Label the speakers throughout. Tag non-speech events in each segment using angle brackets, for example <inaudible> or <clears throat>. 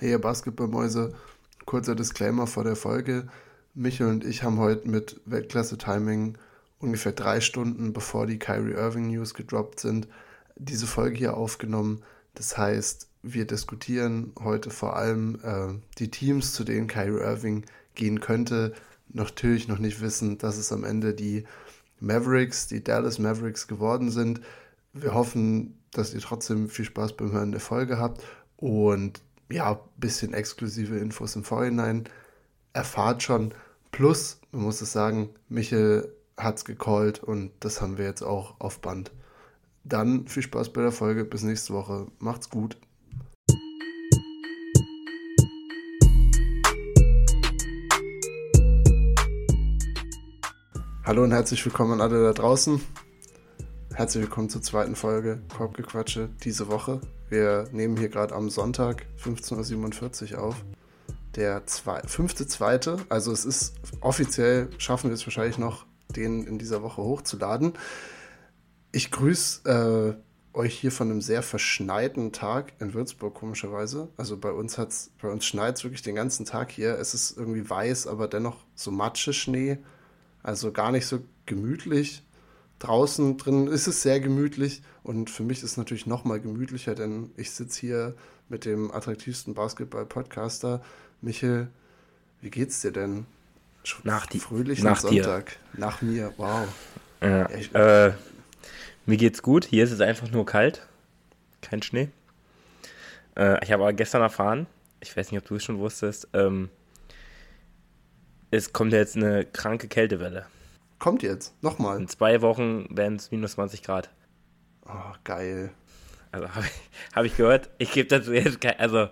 Speaker 1: Hey, ihr Basketballmäuse, kurzer Disclaimer vor der Folge. Michael und ich haben heute mit Weltklasse-Timing ungefähr drei Stunden bevor die Kyrie Irving News gedroppt sind, diese Folge hier aufgenommen. Das heißt, wir diskutieren heute vor allem äh, die Teams, zu denen Kyrie Irving gehen könnte. Natürlich noch nicht wissen, dass es am Ende die Mavericks, die Dallas Mavericks geworden sind. Wir hoffen, dass ihr trotzdem viel Spaß beim Hören der Folge habt und ja, bisschen exklusive Infos im Vorhinein erfahrt schon. Plus, man muss es sagen, Michel hat es gecallt und das haben wir jetzt auch auf Band. Dann viel Spaß bei der Folge. Bis nächste Woche. Macht's gut. Hallo und herzlich willkommen an alle da draußen. Herzlich willkommen zur zweiten Folge Korbgequatsche diese Woche. Wir nehmen hier gerade am Sonntag 15.47 Uhr auf. Der zwei, fünfte, zweite, also es ist offiziell, schaffen wir es wahrscheinlich noch, den in dieser Woche hochzuladen. Ich grüße äh, euch hier von einem sehr verschneiten Tag in Würzburg, komischerweise. Also bei uns hat's, bei uns schneit es wirklich den ganzen Tag hier. Es ist irgendwie weiß, aber dennoch so Matsche Schnee. Also gar nicht so gemütlich. Draußen drin ist es sehr gemütlich und für mich ist es natürlich noch mal gemütlicher, denn ich sitze hier mit dem attraktivsten Basketball-Podcaster. Michel, wie geht's dir denn?
Speaker 2: Nach die,
Speaker 1: fröhlichen
Speaker 2: nach
Speaker 1: Sonntag.
Speaker 2: Dir.
Speaker 1: Nach mir, wow.
Speaker 2: Ja, ich, äh, mir geht's gut. Hier ist es einfach nur kalt. Kein Schnee. Äh, ich habe aber gestern erfahren, ich weiß nicht, ob du es schon wusstest, ähm, es kommt jetzt eine kranke Kältewelle.
Speaker 1: Kommt jetzt, nochmal.
Speaker 2: In zwei Wochen werden es minus 20 Grad.
Speaker 1: Oh, geil.
Speaker 2: Also habe ich, hab ich gehört. Ich gebe dazu jetzt kein, also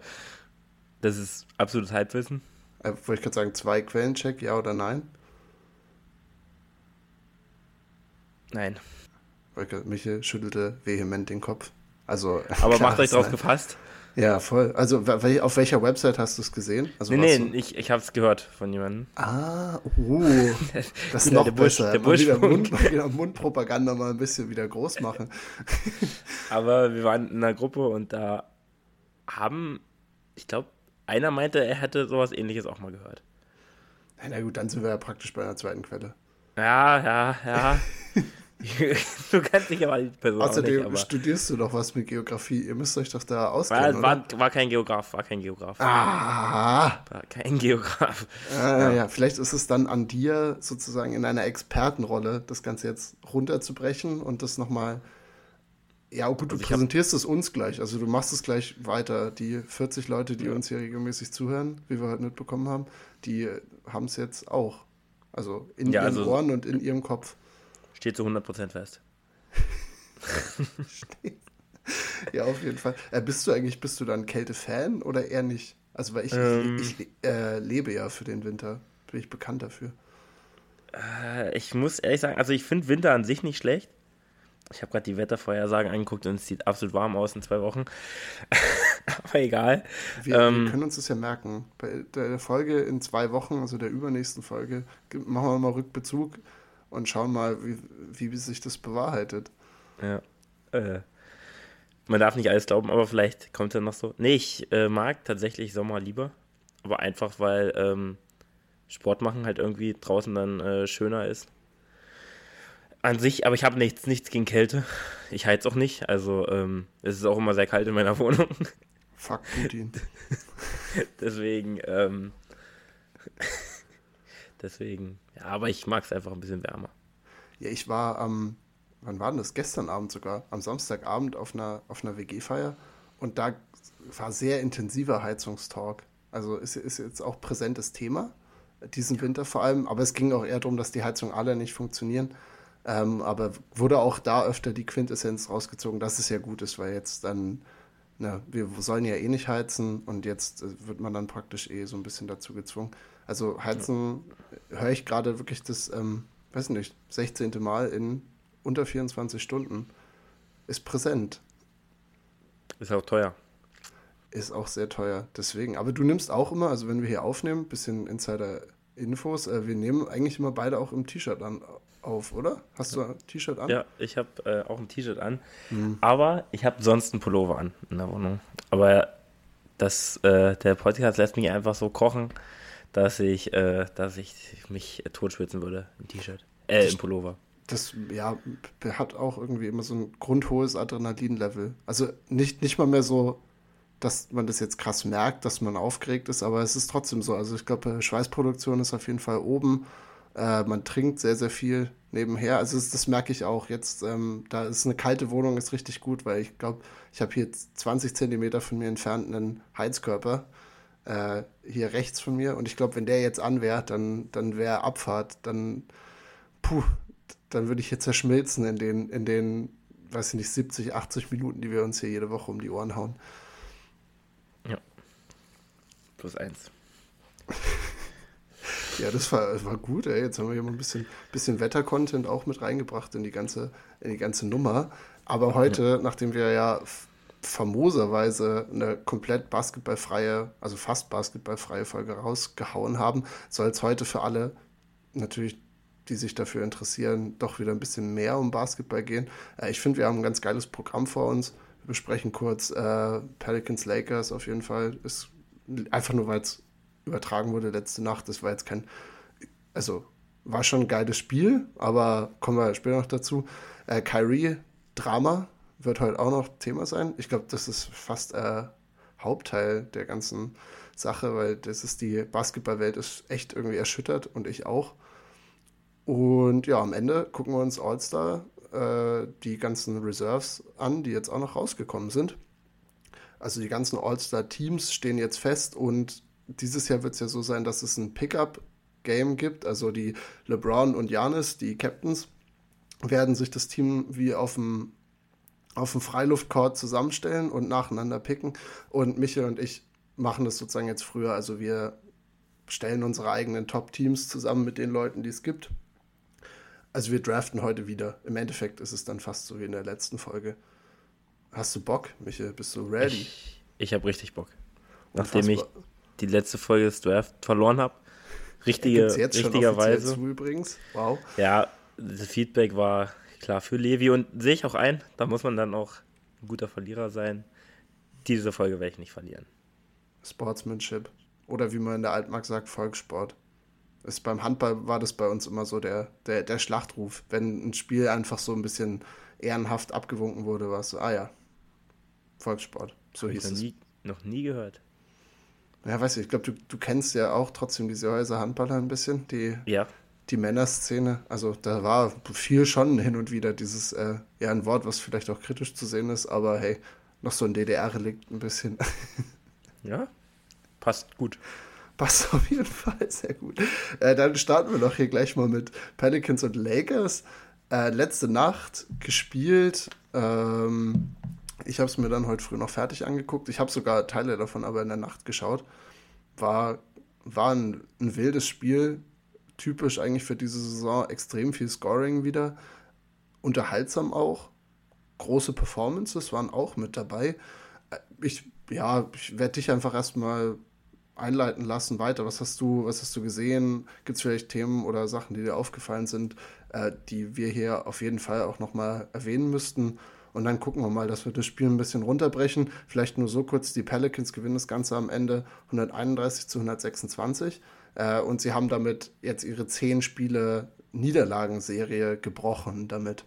Speaker 2: das ist absolutes Halbwissen.
Speaker 1: Äh, wollte ich gerade sagen, zwei Quellencheck, ja oder nein?
Speaker 2: Nein.
Speaker 1: Michael schüttelte vehement den Kopf. Also,
Speaker 2: Aber <laughs> klar, macht euch drauf gefasst?
Speaker 1: Ja, voll. Also auf welcher Website hast du es gesehen? Also,
Speaker 2: nee, nee, ich, ich habe es gehört von jemandem.
Speaker 1: Ah, uh, <laughs> das ist noch der Busch, besser. Der Busch wieder, Mund, wieder Mundpropaganda mal ein bisschen wieder groß machen. <laughs>
Speaker 2: Aber wir waren in einer Gruppe und da haben, ich glaube, einer meinte, er hätte sowas ähnliches auch mal gehört.
Speaker 1: Na gut, dann sind wir ja praktisch bei einer zweiten Quelle.
Speaker 2: Ja, ja, ja. <laughs> <laughs> du kannst dich aber die Person
Speaker 1: Außerdem
Speaker 2: nicht,
Speaker 1: studierst du doch was mit Geografie. Ihr müsst euch doch da auskennen,
Speaker 2: war, war, war, kein Geograf, war kein Geograf.
Speaker 1: Ah.
Speaker 2: War kein Geograf.
Speaker 1: Ah, ja. ja, vielleicht ist es dann an dir, sozusagen in einer Expertenrolle, das Ganze jetzt runterzubrechen und das nochmal. Ja, gut, du also präsentierst es uns gleich. Also du machst es gleich weiter. Die 40 Leute, die ja. uns hier regelmäßig zuhören, wie wir heute mitbekommen haben, die haben es jetzt auch. Also in ja, ihren also Ohren und in ihrem Kopf.
Speaker 2: Steht zu 100% fest. <laughs>
Speaker 1: ja, auf jeden Fall. Äh, bist du eigentlich, bist du dann Kälte-Fan oder eher nicht? Also, weil ich, ähm, ich, ich äh, lebe ja für den Winter. Bin ich bekannt dafür.
Speaker 2: Äh, ich muss ehrlich sagen, also ich finde Winter an sich nicht schlecht. Ich habe gerade die Wettervorhersagen angeguckt und es sieht absolut warm aus in zwei Wochen. <laughs> Aber egal.
Speaker 1: Wir, ähm, wir, können uns das ja merken. Bei der Folge in zwei Wochen, also der übernächsten Folge, machen wir mal Rückbezug und schauen mal, wie, wie sich das bewahrheitet.
Speaker 2: Ja. Äh, man darf nicht alles glauben, aber vielleicht kommt es ja noch so. Nee, ich äh, mag tatsächlich Sommer lieber. Aber einfach, weil ähm, Sport machen halt irgendwie draußen dann äh, schöner ist. An sich, aber ich habe nichts, nichts gegen Kälte. Ich heiz auch nicht. Also ähm, es ist auch immer sehr kalt in meiner <laughs> Wohnung.
Speaker 1: Fuck Putin. <laughs>
Speaker 2: Deswegen, ähm, Deswegen, ja, aber ich mag es einfach ein bisschen wärmer.
Speaker 1: Ja, ich war am, wann war denn das? Gestern Abend sogar, am Samstagabend auf einer, auf einer WG-Feier und da war sehr intensiver Heizungstalk. Also ist, ist jetzt auch präsentes Thema, diesen Winter vor allem, aber es ging auch eher darum, dass die Heizungen alle nicht funktionieren. Ähm, aber wurde auch da öfter die Quintessenz rausgezogen, dass es ja gut ist, weil jetzt dann, na, wir sollen ja eh nicht heizen und jetzt äh, wird man dann praktisch eh so ein bisschen dazu gezwungen. Also Heizen ja. höre ich gerade wirklich das, ähm, weiß nicht, 16. Mal in unter 24 Stunden. Ist präsent.
Speaker 2: Ist auch teuer.
Speaker 1: Ist auch sehr teuer. Deswegen. Aber du nimmst auch immer, also wenn wir hier aufnehmen, bisschen Insider-Infos, äh, wir nehmen eigentlich immer beide auch im T-Shirt an auf, oder? Hast du ein T-Shirt an?
Speaker 2: Ja, ich habe äh, auch ein T-Shirt an. Mhm. Aber ich habe sonst einen Pullover an in der Wohnung. Aber das, äh, der Podcast lässt mich einfach so kochen, dass ich, äh, dass ich mich totschwitzen würde im T-Shirt, äh, im Pullover.
Speaker 1: Das, ja, hat auch irgendwie immer so ein grundhohes Adrenalin-Level. Also nicht, nicht mal mehr so, dass man das jetzt krass merkt, dass man aufgeregt ist, aber es ist trotzdem so. Also ich glaube, Schweißproduktion ist auf jeden Fall oben. Äh, man trinkt sehr, sehr viel nebenher. Also das, das merke ich auch jetzt. Ähm, da ist eine kalte Wohnung, ist richtig gut, weil ich glaube, ich habe hier 20 Zentimeter von mir entfernt einen Heizkörper. Äh, hier rechts von mir. Und ich glaube, wenn der jetzt an wäre, dann, dann wäre Abfahrt. Dann, puh, dann würde ich hier zerschmilzen in den, in den, weiß ich nicht, 70, 80 Minuten, die wir uns hier jede Woche um die Ohren hauen.
Speaker 2: Ja. Plus eins. <laughs>
Speaker 1: Ja, das war, das war gut, ey. Jetzt haben wir hier mal ein bisschen, bisschen Wetter-Content auch mit reingebracht in die ganze, in die ganze Nummer. Aber heute, ja. nachdem wir ja famoserweise eine komplett basketballfreie, also fast basketballfreie Folge rausgehauen haben, soll es heute für alle, natürlich, die sich dafür interessieren, doch wieder ein bisschen mehr um Basketball gehen. Äh, ich finde, wir haben ein ganz geiles Programm vor uns. Wir besprechen kurz äh, Pelicans Lakers auf jeden Fall. Ist einfach nur, weil es übertragen wurde letzte Nacht. Das war jetzt kein, also war schon ein geiles Spiel, aber kommen wir später noch dazu. Äh, Kyrie, Drama wird heute auch noch Thema sein. Ich glaube, das ist fast äh, Hauptteil der ganzen Sache, weil das ist die Basketballwelt ist echt irgendwie erschüttert und ich auch. Und ja, am Ende gucken wir uns All-Star äh, die ganzen Reserves an, die jetzt auch noch rausgekommen sind. Also die ganzen All-Star-Teams stehen jetzt fest und dieses Jahr wird es ja so sein, dass es ein Pickup-Game gibt. Also die LeBron und Janis, die Captains, werden sich das Team wie auf dem, auf dem Freiluftcourt zusammenstellen und nacheinander picken. Und Michael und ich machen das sozusagen jetzt früher. Also wir stellen unsere eigenen Top-Teams zusammen mit den Leuten, die es gibt. Also wir draften heute wieder. Im Endeffekt ist es dann fast so wie in der letzten Folge. Hast du Bock, Michael? Bist du ready?
Speaker 2: Ich, ich habe richtig Bock. Nachdem ich die letzte Folge des Draft verloren habe. Richtige, richtigerweise. Wow. Ja, das Feedback war klar für Levi und sehe ich auch ein. Da muss man dann auch ein guter Verlierer sein. Diese Folge werde ich nicht verlieren.
Speaker 1: Sportsmanship. Oder wie man in der Altmark sagt, Volkssport. Ist beim Handball war das bei uns immer so der, der, der Schlachtruf. Wenn ein Spiel einfach so ein bisschen ehrenhaft abgewunken wurde, war es so, ah ja, Volkssport. So hieß
Speaker 2: es. Nie, noch nie gehört.
Speaker 1: Ja, weiß ich, ich glaube, du, du kennst ja auch trotzdem diese Häuser Handballer ein bisschen, die, ja. Die Männerszene. Also da war viel schon hin und wieder dieses, äh, ja, ein Wort, was vielleicht auch kritisch zu sehen ist, aber hey, noch so ein DDR-Relikt ein bisschen. <laughs>
Speaker 2: ja, passt gut.
Speaker 1: Passt auf jeden Fall sehr gut. Äh, dann starten wir doch hier gleich mal mit Pelicans und Lakers. Äh, letzte Nacht gespielt. Ähm, ich habe es mir dann heute früh noch fertig angeguckt. Ich habe sogar Teile davon aber in der Nacht geschaut. War, war ein, ein wildes Spiel. Typisch eigentlich für diese Saison. Extrem viel Scoring wieder. Unterhaltsam auch. Große Performances waren auch mit dabei. Ich, ja, ich werde dich einfach erstmal einleiten lassen weiter. Was hast du, was hast du gesehen? Gibt es vielleicht Themen oder Sachen, die dir aufgefallen sind, äh, die wir hier auf jeden Fall auch nochmal erwähnen müssten? Und dann gucken wir mal, dass wir das Spiel ein bisschen runterbrechen. Vielleicht nur so kurz, die Pelicans gewinnen das Ganze am Ende 131 zu 126. Äh, und sie haben damit jetzt ihre zehn Spiele Niederlagenserie gebrochen damit.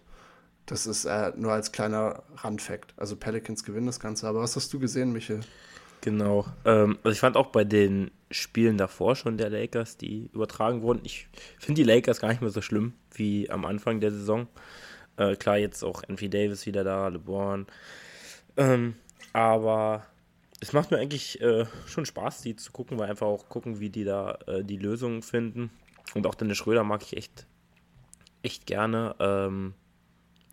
Speaker 1: Das ist äh, nur als kleiner Randfact. Also Pelicans gewinnen das Ganze. Aber was hast du gesehen, Michael?
Speaker 2: Genau. Ähm, also ich fand auch bei den Spielen davor schon der Lakers, die übertragen wurden, ich finde die Lakers gar nicht mehr so schlimm wie am Anfang der Saison. Äh, klar, jetzt auch Anthony Davis wieder da, LeBron. Ähm, aber es macht mir eigentlich äh, schon Spaß, die zu gucken, weil einfach auch gucken, wie die da äh, die Lösungen finden. Und auch Dennis Schröder mag ich echt, echt gerne, ähm,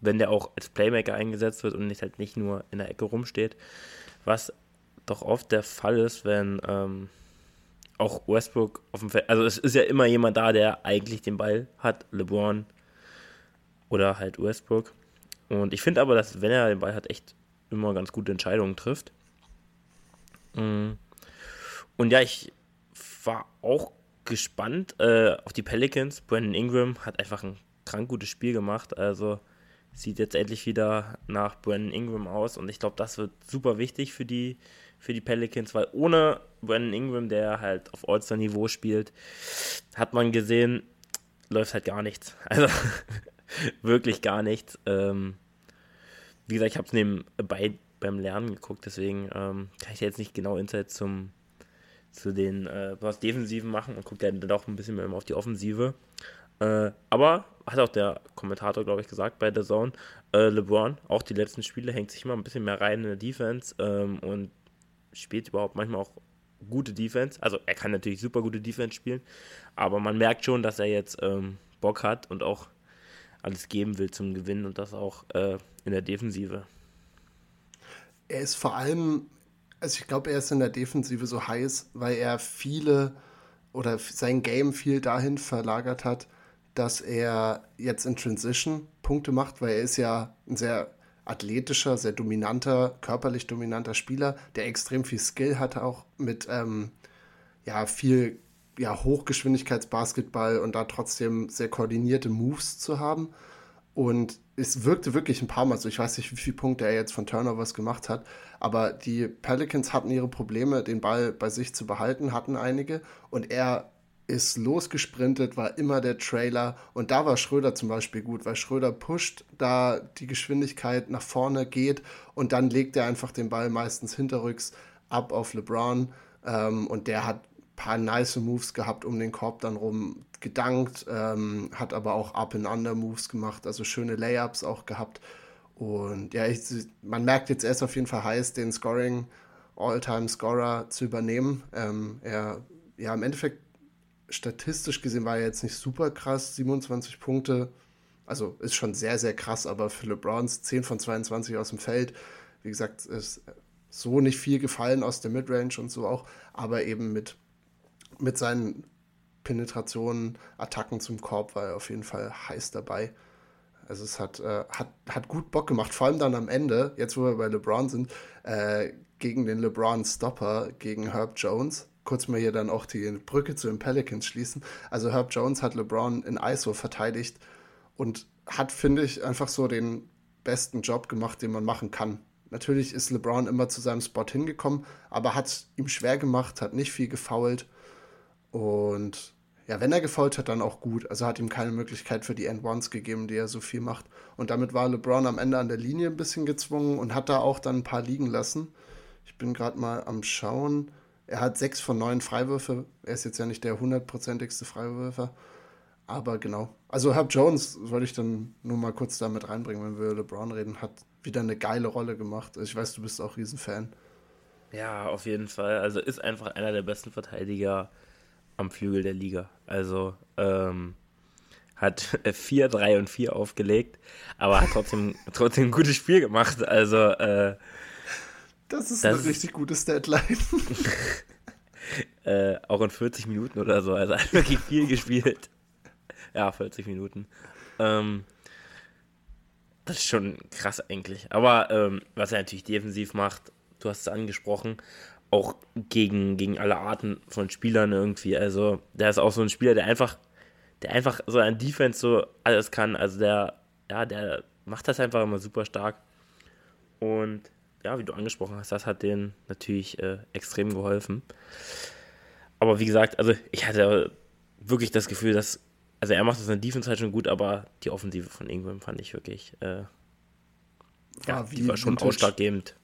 Speaker 2: wenn der auch als Playmaker eingesetzt wird und nicht halt nicht nur in der Ecke rumsteht. Was doch oft der Fall ist, wenn ähm, auch Westbrook auf dem Feld, also es ist ja immer jemand da, der eigentlich den Ball hat, LeBron, oder halt Westbrook. Und ich finde aber, dass wenn er den Ball hat, echt immer ganz gute Entscheidungen trifft. Mm. Und ja, ich war auch gespannt äh, auf die Pelicans. Brandon Ingram hat einfach ein krank gutes Spiel gemacht. Also sieht jetzt endlich wieder nach Brandon Ingram aus und ich glaube, das wird super wichtig für die, für die Pelicans, weil ohne Brandon Ingram, der halt auf All-Star-Niveau spielt, hat man gesehen, läuft halt gar nichts. <laughs> Also wirklich gar nichts. Ähm, wie gesagt, ich habe es nebenbei beim Lernen geguckt, deswegen ähm, kann ich jetzt nicht genau Insights zum zu den äh, was Defensiven machen und guckt dann doch ein bisschen mehr auf die Offensive. Äh, aber hat auch der Kommentator, glaube ich, gesagt bei der Zone, äh, LeBron, auch die letzten Spiele, hängt sich immer ein bisschen mehr rein in der Defense ähm, und spielt überhaupt manchmal auch gute Defense. Also er kann natürlich super gute Defense spielen, aber man merkt schon, dass er jetzt ähm, Bock hat und auch alles geben will zum Gewinnen und das auch äh, in der Defensive.
Speaker 1: Er ist vor allem, also ich glaube, er ist in der Defensive so heiß, weil er viele oder sein Game viel dahin verlagert hat, dass er jetzt in Transition Punkte macht, weil er ist ja ein sehr athletischer, sehr dominanter, körperlich dominanter Spieler, der extrem viel Skill hat, auch mit ähm, ja, viel ja, Hochgeschwindigkeitsbasketball und da trotzdem sehr koordinierte Moves zu haben. Und es wirkte wirklich ein paar Mal so. Ich weiß nicht, wie viele Punkte er jetzt von Turnovers gemacht hat, aber die Pelicans hatten ihre Probleme, den Ball bei sich zu behalten, hatten einige. Und er ist losgesprintet, war immer der Trailer. Und da war Schröder zum Beispiel gut, weil Schröder pusht, da die Geschwindigkeit nach vorne geht und dann legt er einfach den Ball meistens hinterrücks ab auf LeBron. Ähm, und der hat paar nice Moves gehabt um den Korb dann rum, gedankt, ähm, hat aber auch Up-and-Under-Moves gemacht, also schöne Layups auch gehabt. Und ja, ich, man merkt jetzt erst auf jeden Fall heiß, den Scoring All-Time-Scorer zu übernehmen. Ähm, er, ja, im Endeffekt statistisch gesehen war er jetzt nicht super krass, 27 Punkte. Also ist schon sehr, sehr krass, aber für LeBrons 10 von 22 aus dem Feld, wie gesagt, ist so nicht viel gefallen aus der Midrange und so auch, aber eben mit, mit seinen Penetrationen, Attacken zum Korb war er auf jeden Fall heiß dabei. Also es hat, äh, hat, hat gut Bock gemacht, vor allem dann am Ende, jetzt wo wir bei LeBron sind, äh, gegen den LeBron Stopper, gegen Herb Jones kurz mal hier dann auch die Brücke zu den Pelicans schließen. Also Herb Jones hat LeBron in ISO verteidigt und hat, finde ich, einfach so den besten Job gemacht, den man machen kann. Natürlich ist LeBron immer zu seinem Spot hingekommen, aber hat ihm schwer gemacht, hat nicht viel gefoult. Und ja, wenn er gefoult hat, dann auch gut. Also hat ihm keine Möglichkeit für die End-Ones gegeben, die er so viel macht. Und damit war LeBron am Ende an der Linie ein bisschen gezwungen und hat da auch dann ein paar liegen lassen. Ich bin gerade mal am Schauen. Er hat sechs von neun Freiwürfe. Er ist jetzt ja nicht der hundertprozentigste Freiwürfer. Aber genau. Also Herb Jones wollte ich dann nur mal kurz damit reinbringen, wenn wir über LeBron reden, hat wieder eine geile Rolle gemacht. Also ich weiß, du bist auch Riesenfan.
Speaker 2: Ja, auf jeden Fall. Also ist einfach einer der besten Verteidiger am Flügel der Liga. Also ähm, hat <laughs> 4, 3 und 4 aufgelegt, aber hat trotzdem, <laughs> trotzdem ein gutes Spiel gemacht. Also äh,
Speaker 1: das ist das eine richtig gute Statline. <laughs>
Speaker 2: äh, auch in 40 Minuten oder so. Also hat wirklich viel gespielt. Ja, 40 Minuten. Ähm, das ist schon krass eigentlich. Aber ähm, was er natürlich defensiv macht, du hast es angesprochen, auch gegen, gegen alle Arten von Spielern irgendwie. Also der ist auch so ein Spieler, der einfach, der einfach so an Defense so alles kann. Also der, ja, der macht das einfach immer super stark. Und ja, wie du angesprochen hast, das hat denen natürlich äh, extrem geholfen. Aber wie gesagt, also ich hatte wirklich das Gefühl, dass, also er macht das in der Defense halt schon gut, aber die Offensive von Ingram fand ich wirklich, äh, ja, die war schon Vintage, ausschlaggebend.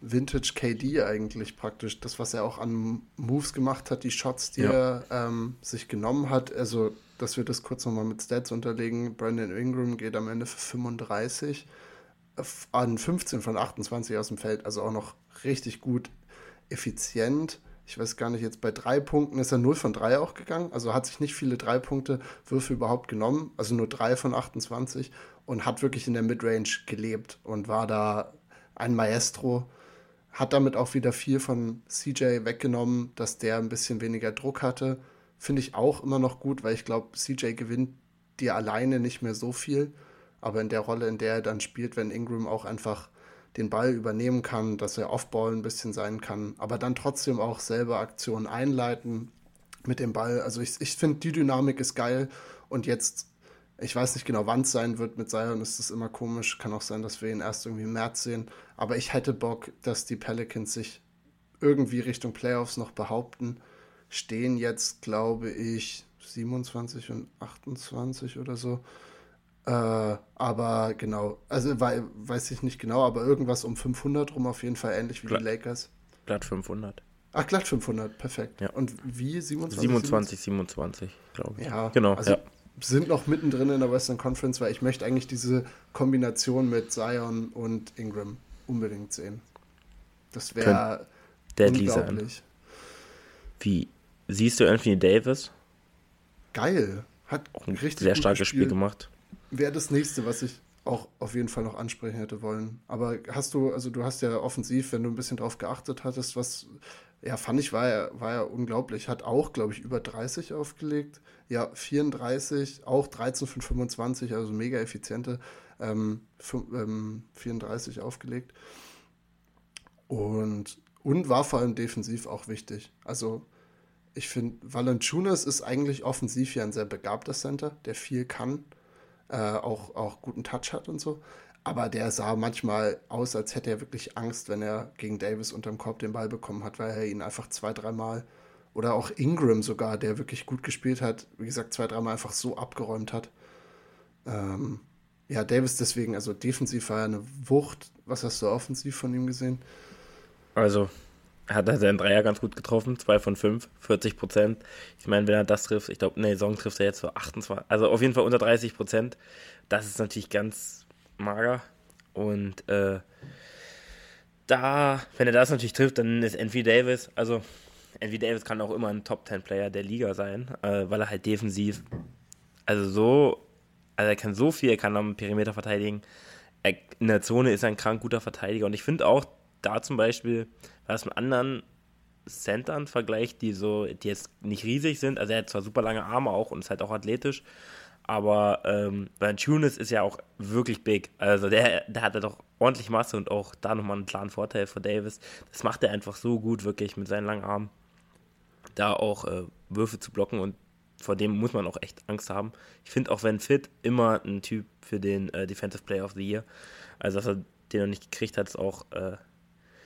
Speaker 1: Vintage KD eigentlich praktisch, das, was er auch an Moves gemacht hat, die Shots, die ja. er ähm, sich genommen hat, also, dass wir das kurz nochmal mit Stats unterlegen, Brandon Ingram geht am Ende für 35 an 15 von 28 aus dem Feld, also auch noch richtig gut effizient. Ich weiß gar nicht, jetzt bei drei Punkten ist er 0 von 3 auch gegangen, also hat sich nicht viele drei Punkte Würfe überhaupt genommen, also nur 3 von 28 und hat wirklich in der Midrange gelebt und war da ein Maestro. Hat damit auch wieder viel von CJ weggenommen, dass der ein bisschen weniger Druck hatte. Finde ich auch immer noch gut, weil ich glaube, CJ gewinnt dir alleine nicht mehr so viel aber in der Rolle, in der er dann spielt, wenn Ingram auch einfach den Ball übernehmen kann, dass er Offball ein bisschen sein kann, aber dann trotzdem auch selber Aktionen einleiten mit dem Ball. Also ich, ich finde, die Dynamik ist geil und jetzt Ich weiß nicht genau, wann es sein wird. Mit Zion ist das immer komisch. Kann auch sein, dass wir ihn erst irgendwie im März sehen. Aber ich hätte Bock, dass die Pelicans sich irgendwie Richtung Playoffs noch behaupten. Stehen jetzt, glaube ich, 27 und 28 oder so. Äh, aber genau, also weiß ich nicht genau, aber irgendwas um 500 rum auf jeden Fall ähnlich wie glatt, die Lakers.
Speaker 2: Glatt 500.
Speaker 1: Ach, glatt 500, perfekt.
Speaker 2: Ja.
Speaker 1: Und wie 27?
Speaker 2: 27, 27, glaube ich.
Speaker 1: Ja,
Speaker 2: genau.
Speaker 1: Also
Speaker 2: ja.
Speaker 1: Sind noch mittendrin in der Western Conference, weil ich möchte eigentlich diese Kombination mit Zion und Ingram unbedingt sehen. Das wäre unglaublich.
Speaker 2: Wie siehst du Anthony Davis?
Speaker 1: Geil. Hat
Speaker 2: auch ein richtig sehr starkes Spiel gemacht.
Speaker 1: Wäre das nächste, was ich auch auf jeden Fall noch ansprechen hätte wollen. Aber hast du, also du hast ja offensiv, wenn du ein bisschen drauf geachtet hattest, was, ja, fand ich, war ja, war ja unglaublich. Hat auch, glaube ich, über 30 aufgelegt. Ja, 34, auch 13 von 25, also mega effiziente, ähm, ähm, 34 aufgelegt. Und, und war vor allem defensiv auch wichtig. Also ich finde, Valanciunas ist eigentlich offensiv ja ein sehr begabter Center, der viel kann, äh, auch, auch guten Touch hat und so. Aber der sah manchmal aus, als hätte er wirklich Angst, wenn er gegen Davis unterm Korb den Ball bekommen hat, weil er ihn einfach zwei, dreimal oder auch Ingram sogar, der wirklich gut gespielt hat, wie gesagt, zwei, dreimal einfach so abgeräumt hat. Ähm, ja, Davis deswegen, also defensiv war er eine Wucht. Was hast du offensiv von ihm gesehen?
Speaker 2: Also, hat er seinen Dreier ganz gut getroffen, 2 von 5, 40 Prozent. Ich meine, wenn er das trifft, ich glaube, ne, Song trifft er jetzt so 28, also auf jeden Fall unter 30 Prozent. Das ist natürlich ganz mager. Und äh, da, wenn er das natürlich trifft, dann ist Envy Davis, also Envy Davis kann auch immer ein Top 10 Player der Liga sein, äh, weil er halt defensiv, also so, also er kann so viel, er kann am Perimeter verteidigen. Er, in der Zone ist er ein krank guter Verteidiger. Und ich finde auch, da zum Beispiel, es mit anderen Centern vergleicht, die so, die jetzt nicht riesig sind, also er hat zwar super lange Arme auch und ist halt auch athletisch, aber ähm, Tunis ist ja auch wirklich big. Also der, der hatte doch ordentlich Masse und auch da nochmal einen klaren Vorteil für Davis. Das macht er einfach so gut, wirklich mit seinen langen Armen. Da auch äh, Würfe zu blocken und vor dem muss man auch echt Angst haben. Ich finde auch, wenn fit, immer ein Typ für den äh, Defensive Player of the Year. Also, dass er den noch nicht gekriegt hat, ist auch äh,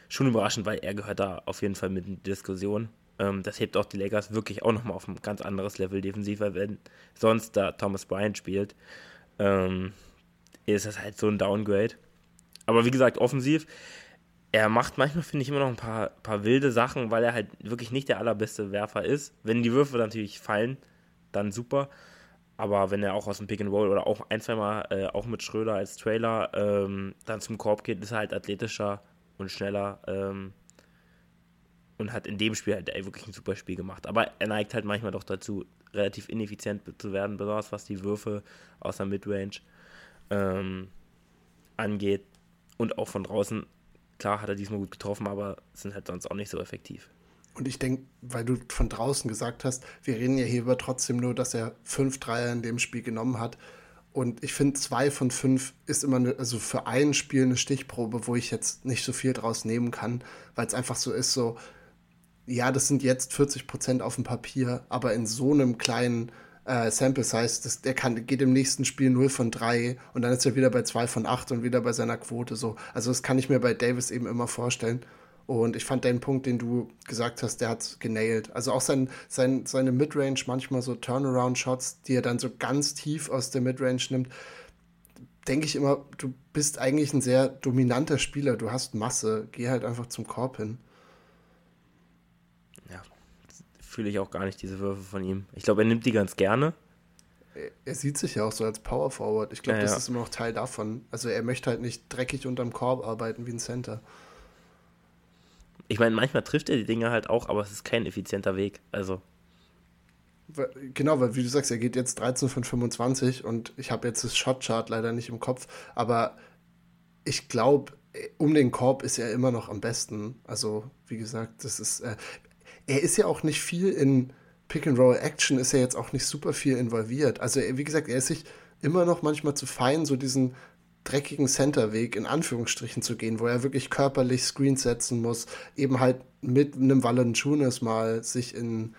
Speaker 2: schon überraschend, weil er gehört da auf jeden Fall mit in die Diskussion. Ähm, das hebt auch die Lakers wirklich auch nochmal auf ein ganz anderes Level defensiv, weil wenn sonst da Thomas Bryant spielt, ähm, ist das halt so ein Downgrade. Aber wie gesagt, offensiv, er macht manchmal, finde ich, immer noch ein paar, paar wilde Sachen, weil er halt wirklich nicht der allerbeste Werfer ist. Wenn die Würfe natürlich fallen, dann super. Aber wenn er auch aus dem Pick and Roll oder auch ein, zwei Mal äh, auch mit Schröder als Trailer ähm, dann zum Korb geht, ist er halt athletischer und schneller ähm, und hat in dem Spiel halt wirklich ein super Spiel gemacht. Aber er neigt halt manchmal doch dazu, relativ ineffizient zu werden, besonders was die Würfe aus der Midrange ähm, angeht. Und auch von draußen, klar hat er diesmal gut getroffen, aber sind halt sonst auch nicht so effektiv.
Speaker 1: Und ich denke, weil du von draußen gesagt hast, wir reden ja hier über trotzdem nur, dass er fünf Dreier in dem Spiel genommen hat. Und ich finde, zwei von fünf ist immer, eine, also für ein Spiel eine Stichprobe, wo ich jetzt nicht so viel draus nehmen kann, weil es einfach so ist, so, ja, das sind jetzt 40 Prozent auf dem Papier, aber in so einem kleinen äh, Sample Size, das, der kann, geht im nächsten Spiel 0 von 3 und dann ist er wieder bei 2 von 8 und wieder bei seiner Quote so. Also das kann ich mir bei Davis eben immer vorstellen. Und ich fand den Punkt, den du gesagt hast, der hat genailt. Also auch sein, sein, seine Midrange, manchmal so Turnaround-Shots, die er dann so ganz tief aus der Midrange nimmt, denke ich immer, du bist eigentlich ein sehr dominanter Spieler. Du hast Masse. Geh halt einfach zum Korb hin.
Speaker 2: Ja, fühle ich auch gar nicht, diese Würfe von ihm. Ich glaube, er nimmt die ganz gerne.
Speaker 1: Er sieht sich ja auch so als Power Forward. Ich glaube, ja, das ja. ist immer noch Teil davon. Also er möchte halt nicht dreckig unterm Korb arbeiten wie ein Center.
Speaker 2: Ich meine, manchmal trifft er die Dinge halt auch, aber es ist kein effizienter Weg. Also.
Speaker 1: Genau, weil wie du sagst, er geht jetzt 13 von 25 und ich habe jetzt das Shotchart leider nicht im Kopf, aber ich glaube, um den Korb ist er immer noch am besten. Also, wie gesagt, das ist. Äh, er ist ja auch nicht viel in Pick and Roll Action, ist er jetzt auch nicht super viel involviert. Also, wie gesagt, er ist sich immer noch manchmal zu fein, so diesen dreckigen Centerweg in Anführungsstrichen zu gehen, wo er wirklich körperlich Screens setzen muss, eben halt mit einem Valanciunas mal sich in,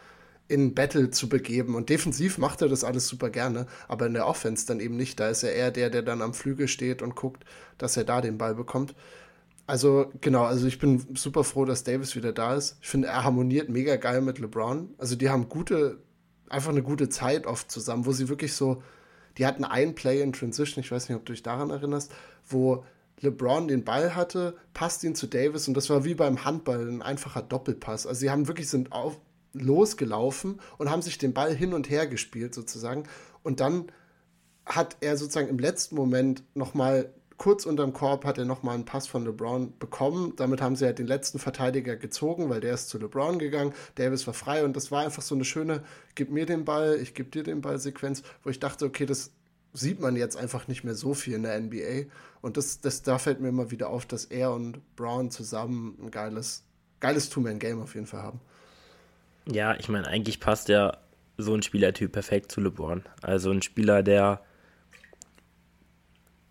Speaker 1: in Battle zu begeben. Und defensiv macht er das alles super gerne, aber in der Offense dann eben nicht. Da ist er eher der, der dann am Flügel steht und guckt, dass er da den Ball bekommt. Also, genau, also ich bin super froh, dass Davis wieder da ist. Ich finde, er harmoniert mega geil mit LeBron. Also, die haben gute, einfach eine gute Zeit oft zusammen, wo sie wirklich so, die hatten ein Play in Transition, ich weiß nicht, ob du dich daran erinnerst, wo LeBron den Ball hatte, passt ihn zu Davis und das war wie beim Handball ein einfacher Doppelpass. Also sie haben wirklich sind auf, losgelaufen und haben sich den Ball hin und her gespielt sozusagen und dann hat er sozusagen im letzten Moment nochmal kurz unterm Korb hat er nochmal einen Pass von LeBron bekommen. Damit haben sie halt den letzten Verteidiger gezogen, weil der ist zu LeBron gegangen. Davis war frei und das war einfach so eine schöne, gib mir den Ball, ich gebe dir den Ball Sequenz, wo ich dachte, okay, das sieht man jetzt einfach nicht mehr so viel in der NBA. Und das, das, da fällt mir immer wieder auf, dass er und Brown zusammen ein geiles, geiles Two-Man-Game auf jeden Fall haben.
Speaker 2: Ja, ich meine, eigentlich passt ja so ein Spielertyp perfekt zu LeBron. Also ein Spieler, der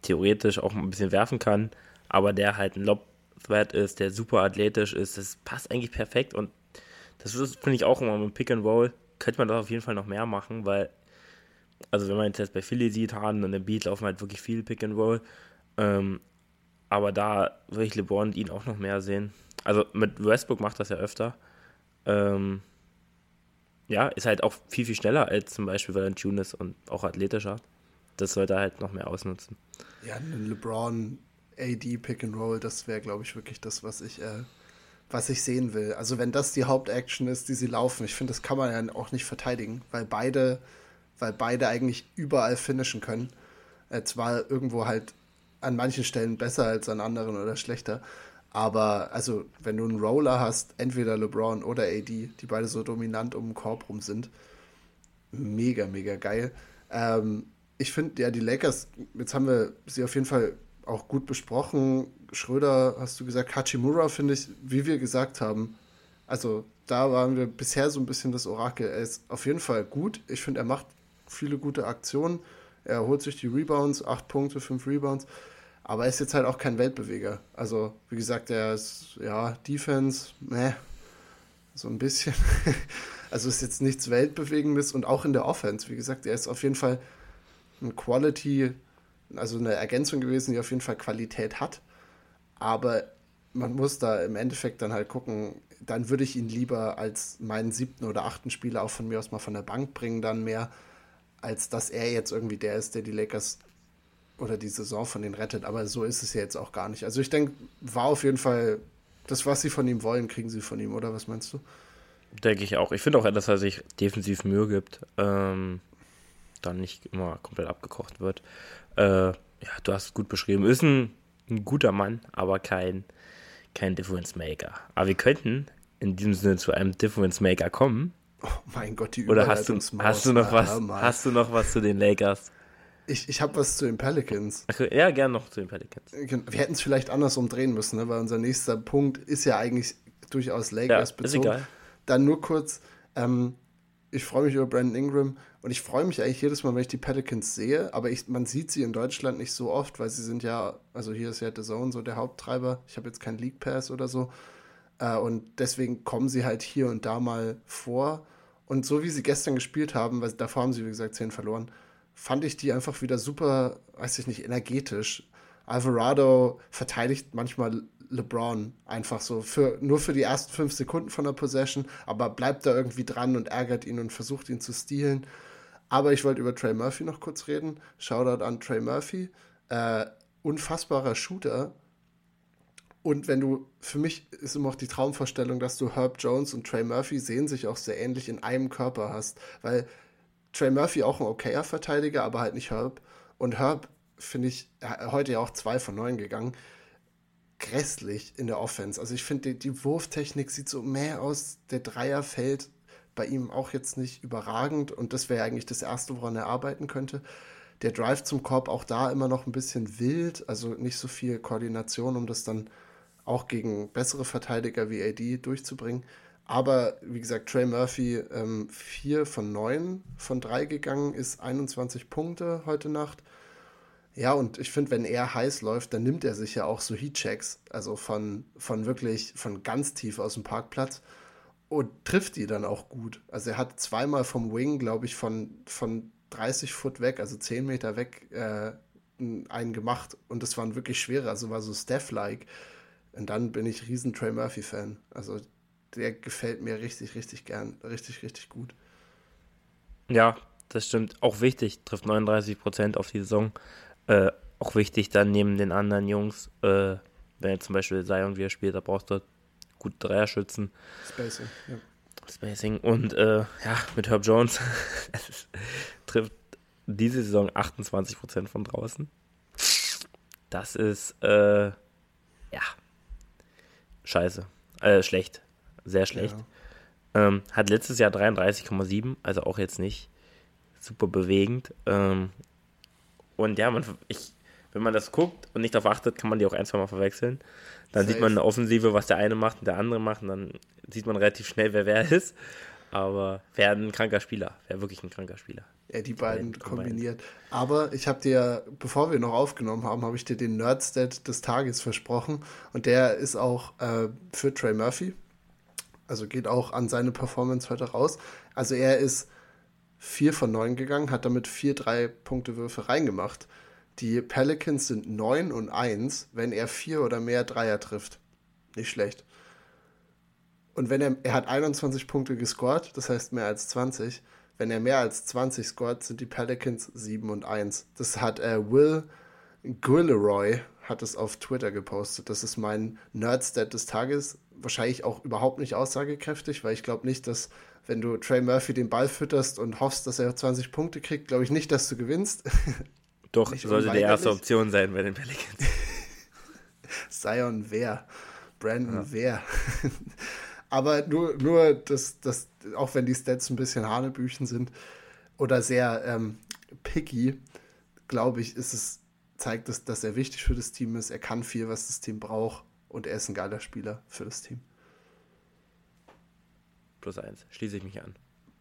Speaker 2: theoretisch auch ein bisschen werfen kann, aber der halt ein Lob-Threat ist, der super athletisch ist. Das passt eigentlich perfekt und das finde ich auch immer mit Pick and Roll. Könnte man das auf jeden Fall noch mehr machen, weil also wenn man jetzt bei Philly sieht, Harden und der Beat laufen halt wirklich viel Pick and Roll. Ähm, aber da würde ich LeBron und ihn auch noch mehr sehen. Also mit Westbrook macht das ja öfter. Ähm, ja, ist halt auch viel, viel schneller als zum Beispiel Valanciunas und auch athletischer. Das sollte er halt noch mehr ausnutzen.
Speaker 1: Ja, ein LeBron AD Pick and Roll, das wäre, glaube ich, wirklich das, was ich, äh, was ich sehen will. Also wenn das die Hauptaction ist, die sie laufen, ich finde, das kann man ja auch nicht verteidigen, weil beide weil beide eigentlich überall finishen können. Äh, zwar irgendwo halt an manchen Stellen besser als an anderen oder schlechter. Aber also, wenn du einen Roller hast, entweder LeBron oder AD, die beide so dominant um den Korb rum sind, mega, mega geil. Ähm, ich finde, ja, die Lakers, jetzt haben wir sie auf jeden Fall auch gut besprochen. Schröder, hast du gesagt, Hachimura finde ich, wie wir gesagt haben, also da waren wir bisher so ein bisschen das Orakel. Er ist auf jeden Fall gut. Ich finde, er macht viele gute Aktionen. Er holt sich die Rebounds, acht Punkte, fünf Rebounds. Aber er ist jetzt halt auch kein Weltbeweger. Also, wie gesagt, er ist, ja, Defense, ne, so ein bisschen. <laughs> also ist jetzt nichts Weltbewegendes und auch in der Offense, wie gesagt, er ist auf jeden Fall ein Quality, also eine Ergänzung gewesen, die auf jeden Fall Qualität hat. Aber man muss da im Endeffekt dann halt gucken, dann würde ich ihn lieber als meinen siebten oder achten Spieler auch von mir aus mal von der Bank bringen, dann mehr als dass er jetzt irgendwie der ist, der die Lakers oder die Saison von denen rettet. Aber so ist es ja jetzt auch gar nicht. Also ich denke, war auf jeden Fall das, was sie von ihm wollen, kriegen sie von ihm, oder was meinst du?
Speaker 2: Denke ich auch. Ich finde auch, dass er sich defensiv Mühe gibt, ähm, dann nicht immer komplett abgekocht wird. Äh, ja, du hast es gut beschrieben. Ist ein, ein guter Mann, aber kein, kein Difference Maker. Aber wir könnten in diesem Sinne zu einem Difference Maker kommen.
Speaker 1: Oh mein Gott, die
Speaker 2: Oder hast du, hast du noch was? Hast du noch was zu den Lakers?
Speaker 1: Ich, ich habe was zu den Pelicans.
Speaker 2: Okay, ja, gern noch zu den Pelicans.
Speaker 1: Wir hätten es vielleicht andersrum drehen müssen, ne? weil unser nächster Punkt ist ja eigentlich durchaus Lakers ja, bezogen. Ist egal. Dann nur kurz, ähm, ich freue mich über Brandon Ingram und ich freue mich eigentlich jedes Mal, wenn ich die Pelicans sehe, aber ich, man sieht sie in Deutschland nicht so oft, weil sie sind ja, also hier ist ja The Zone so der Haupttreiber. Ich habe jetzt keinen League Pass oder so. Äh, und deswegen kommen sie halt hier und da mal vor. Und so wie sie gestern gespielt haben, weil davor haben sie, wie gesagt, 10 verloren, fand ich die einfach wieder super, weiß ich nicht, energetisch. Alvarado verteidigt manchmal LeBron einfach so für, nur für die ersten fünf Sekunden von der Possession, aber bleibt da irgendwie dran und ärgert ihn und versucht ihn zu stehlen. Aber ich wollte über Trey Murphy noch kurz reden. Shoutout an Trey Murphy. Äh, unfassbarer Shooter, und wenn du, für mich ist immer auch die Traumvorstellung, dass du Herb Jones und Trey Murphy sehen sich auch sehr ähnlich in einem Körper hast. Weil Trey Murphy auch ein okayer Verteidiger, aber halt nicht Herb. Und Herb, finde ich, heute ja auch zwei von neun gegangen. Grässlich in der Offense. Also ich finde, die, die Wurftechnik sieht so mehr aus. Der Dreier fällt bei ihm auch jetzt nicht überragend. Und das wäre eigentlich das Erste, woran er arbeiten könnte. Der Drive zum Korb auch da immer noch ein bisschen wild. Also nicht so viel Koordination, um das dann auch gegen bessere Verteidiger wie AD durchzubringen. Aber wie gesagt, Trey Murphy ähm, 4 von 9 von 3 gegangen, ist 21 Punkte heute Nacht. Ja, und ich finde, wenn er heiß läuft, dann nimmt er sich ja auch so Heatchecks, also von, von wirklich, von ganz tief aus dem Parkplatz. Und trifft die dann auch gut. Also er hat zweimal vom Wing, glaube ich, von, von 30 Foot weg, also 10 Meter weg, äh, einen gemacht und das waren wirklich schwere, also war so Steph-like. Und dann bin ich riesen Trey Murphy-Fan. Also der gefällt mir richtig, richtig gern, richtig, richtig gut.
Speaker 2: Ja, das stimmt. Auch wichtig, trifft 39 Prozent auf die Saison. Äh, auch wichtig dann neben den anderen Jungs, äh, wenn jetzt zum Beispiel Zion wieder spielt, da brauchst du gut Dreierschützen. Spacing, ja. Spacing und äh, ja, mit Herb Jones <laughs> trifft diese Saison 28 Prozent von draußen. Das ist, äh, ja, scheiße. Äh, schlecht. Sehr schlecht. Ja. Ähm, hat letztes Jahr 33,7, also auch jetzt nicht super bewegend. Ähm, und ja, man, ich, wenn man das guckt und nicht darauf achtet, kann man die auch ein, zwei Mal verwechseln. Dann Safe. sieht man eine Offensive, was der eine macht und der andere macht, und dann sieht man relativ schnell, wer wer ist. Aber wer ein kranker Spieler, wer wirklich ein kranker Spieler.
Speaker 1: Ja, die beiden kombiniert. Aber ich habe dir, bevor wir noch aufgenommen haben, habe ich dir den Nerdstat des Tages versprochen. Und der ist auch äh, für Trey Murphy. Also geht auch an seine Performance heute raus. Also er ist 4 von 9 gegangen, hat damit 4 3-Punkte-Würfe reingemacht. Die Pelicans sind 9 und 1, wenn er 4 oder mehr Dreier trifft. Nicht schlecht. Und wenn er, er hat 21 Punkte gescored, das heißt mehr als 20. Wenn er mehr als 20 scored, sind die Pelicans 7 und 1. Das hat äh, Will Guilleroy hat es auf Twitter gepostet. Das ist mein Nerdstat des Tages. Wahrscheinlich auch überhaupt nicht aussagekräftig, weil ich glaube nicht, dass wenn du Trey Murphy den Ball fütterst und hoffst, dass er 20 Punkte kriegt, glaube ich nicht, dass du gewinnst. <laughs>
Speaker 2: Doch, sollte die erste Option sein bei den Pelicans. <laughs>
Speaker 1: Zion wer? Brandon ja. wer? <laughs> Aber nur, nur das, das, auch wenn die Stats ein bisschen Hanebüchen sind oder sehr ähm, picky, glaube ich, ist es, zeigt es, dass er wichtig für das Team ist. Er kann viel, was das Team braucht und er ist ein geiler Spieler für das Team.
Speaker 2: Plus eins, schließe ich mich an.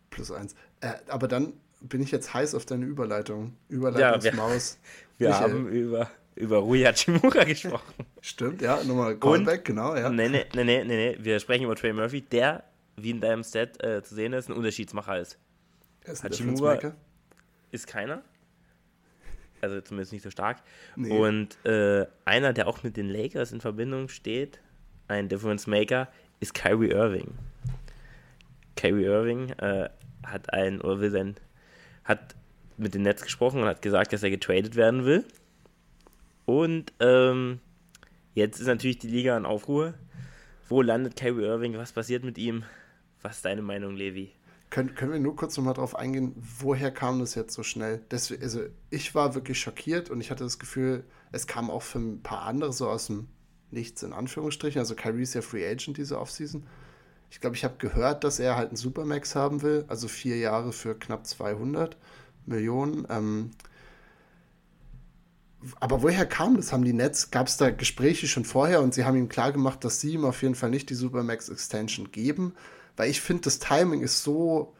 Speaker 1: Plus eins. Äh, aber dann bin ich jetzt heiß auf deine Überleitung. Überleitungsmaus.
Speaker 2: Ja, wir, <laughs> wir haben über über Rui Hachimura <laughs> gesprochen.
Speaker 1: Stimmt, ja, nochmal Callback, genau, ja.
Speaker 2: Nee, nee, nee, nee, nee, wir sprechen über Trey Murphy, der, wie in deinem Stat äh, zu sehen ist, ein Unterschiedsmacher ist. ist Hachimura ist keiner. Also zumindest nicht so stark. Nee. Und äh, einer, der auch mit den Lakers in Verbindung steht, ein Difference Maker, ist Kyrie Irving. Kyrie Irving äh, hat ein, oder will sein, hat mit den Nets gesprochen und hat gesagt, dass er getradet werden will. Und ähm, jetzt ist natürlich die Liga in Aufruhr. Wo landet Kyrie Irving? Was passiert mit ihm? Was ist deine Meinung, Levi?
Speaker 1: Können, können wir nur kurz nochmal drauf eingehen, woher kam das jetzt so schnell? Das, also ich war wirklich schockiert und ich hatte das Gefühl, es kam auch für ein paar andere so aus dem Nichts in Anführungsstrichen. Also Kyrie ist ja Free Agent diese Offseason. Ich glaube, ich habe gehört, dass er halt einen Supermax haben will, also vier Jahre für knapp 200 Millionen. Ähm, aber woher kam das? Haben die Nets, gab es da Gespräche schon vorher und sie haben ihm klargemacht, dass sie ihm auf jeden Fall nicht die Supermax Extension geben? Weil ich finde, das Timing ist so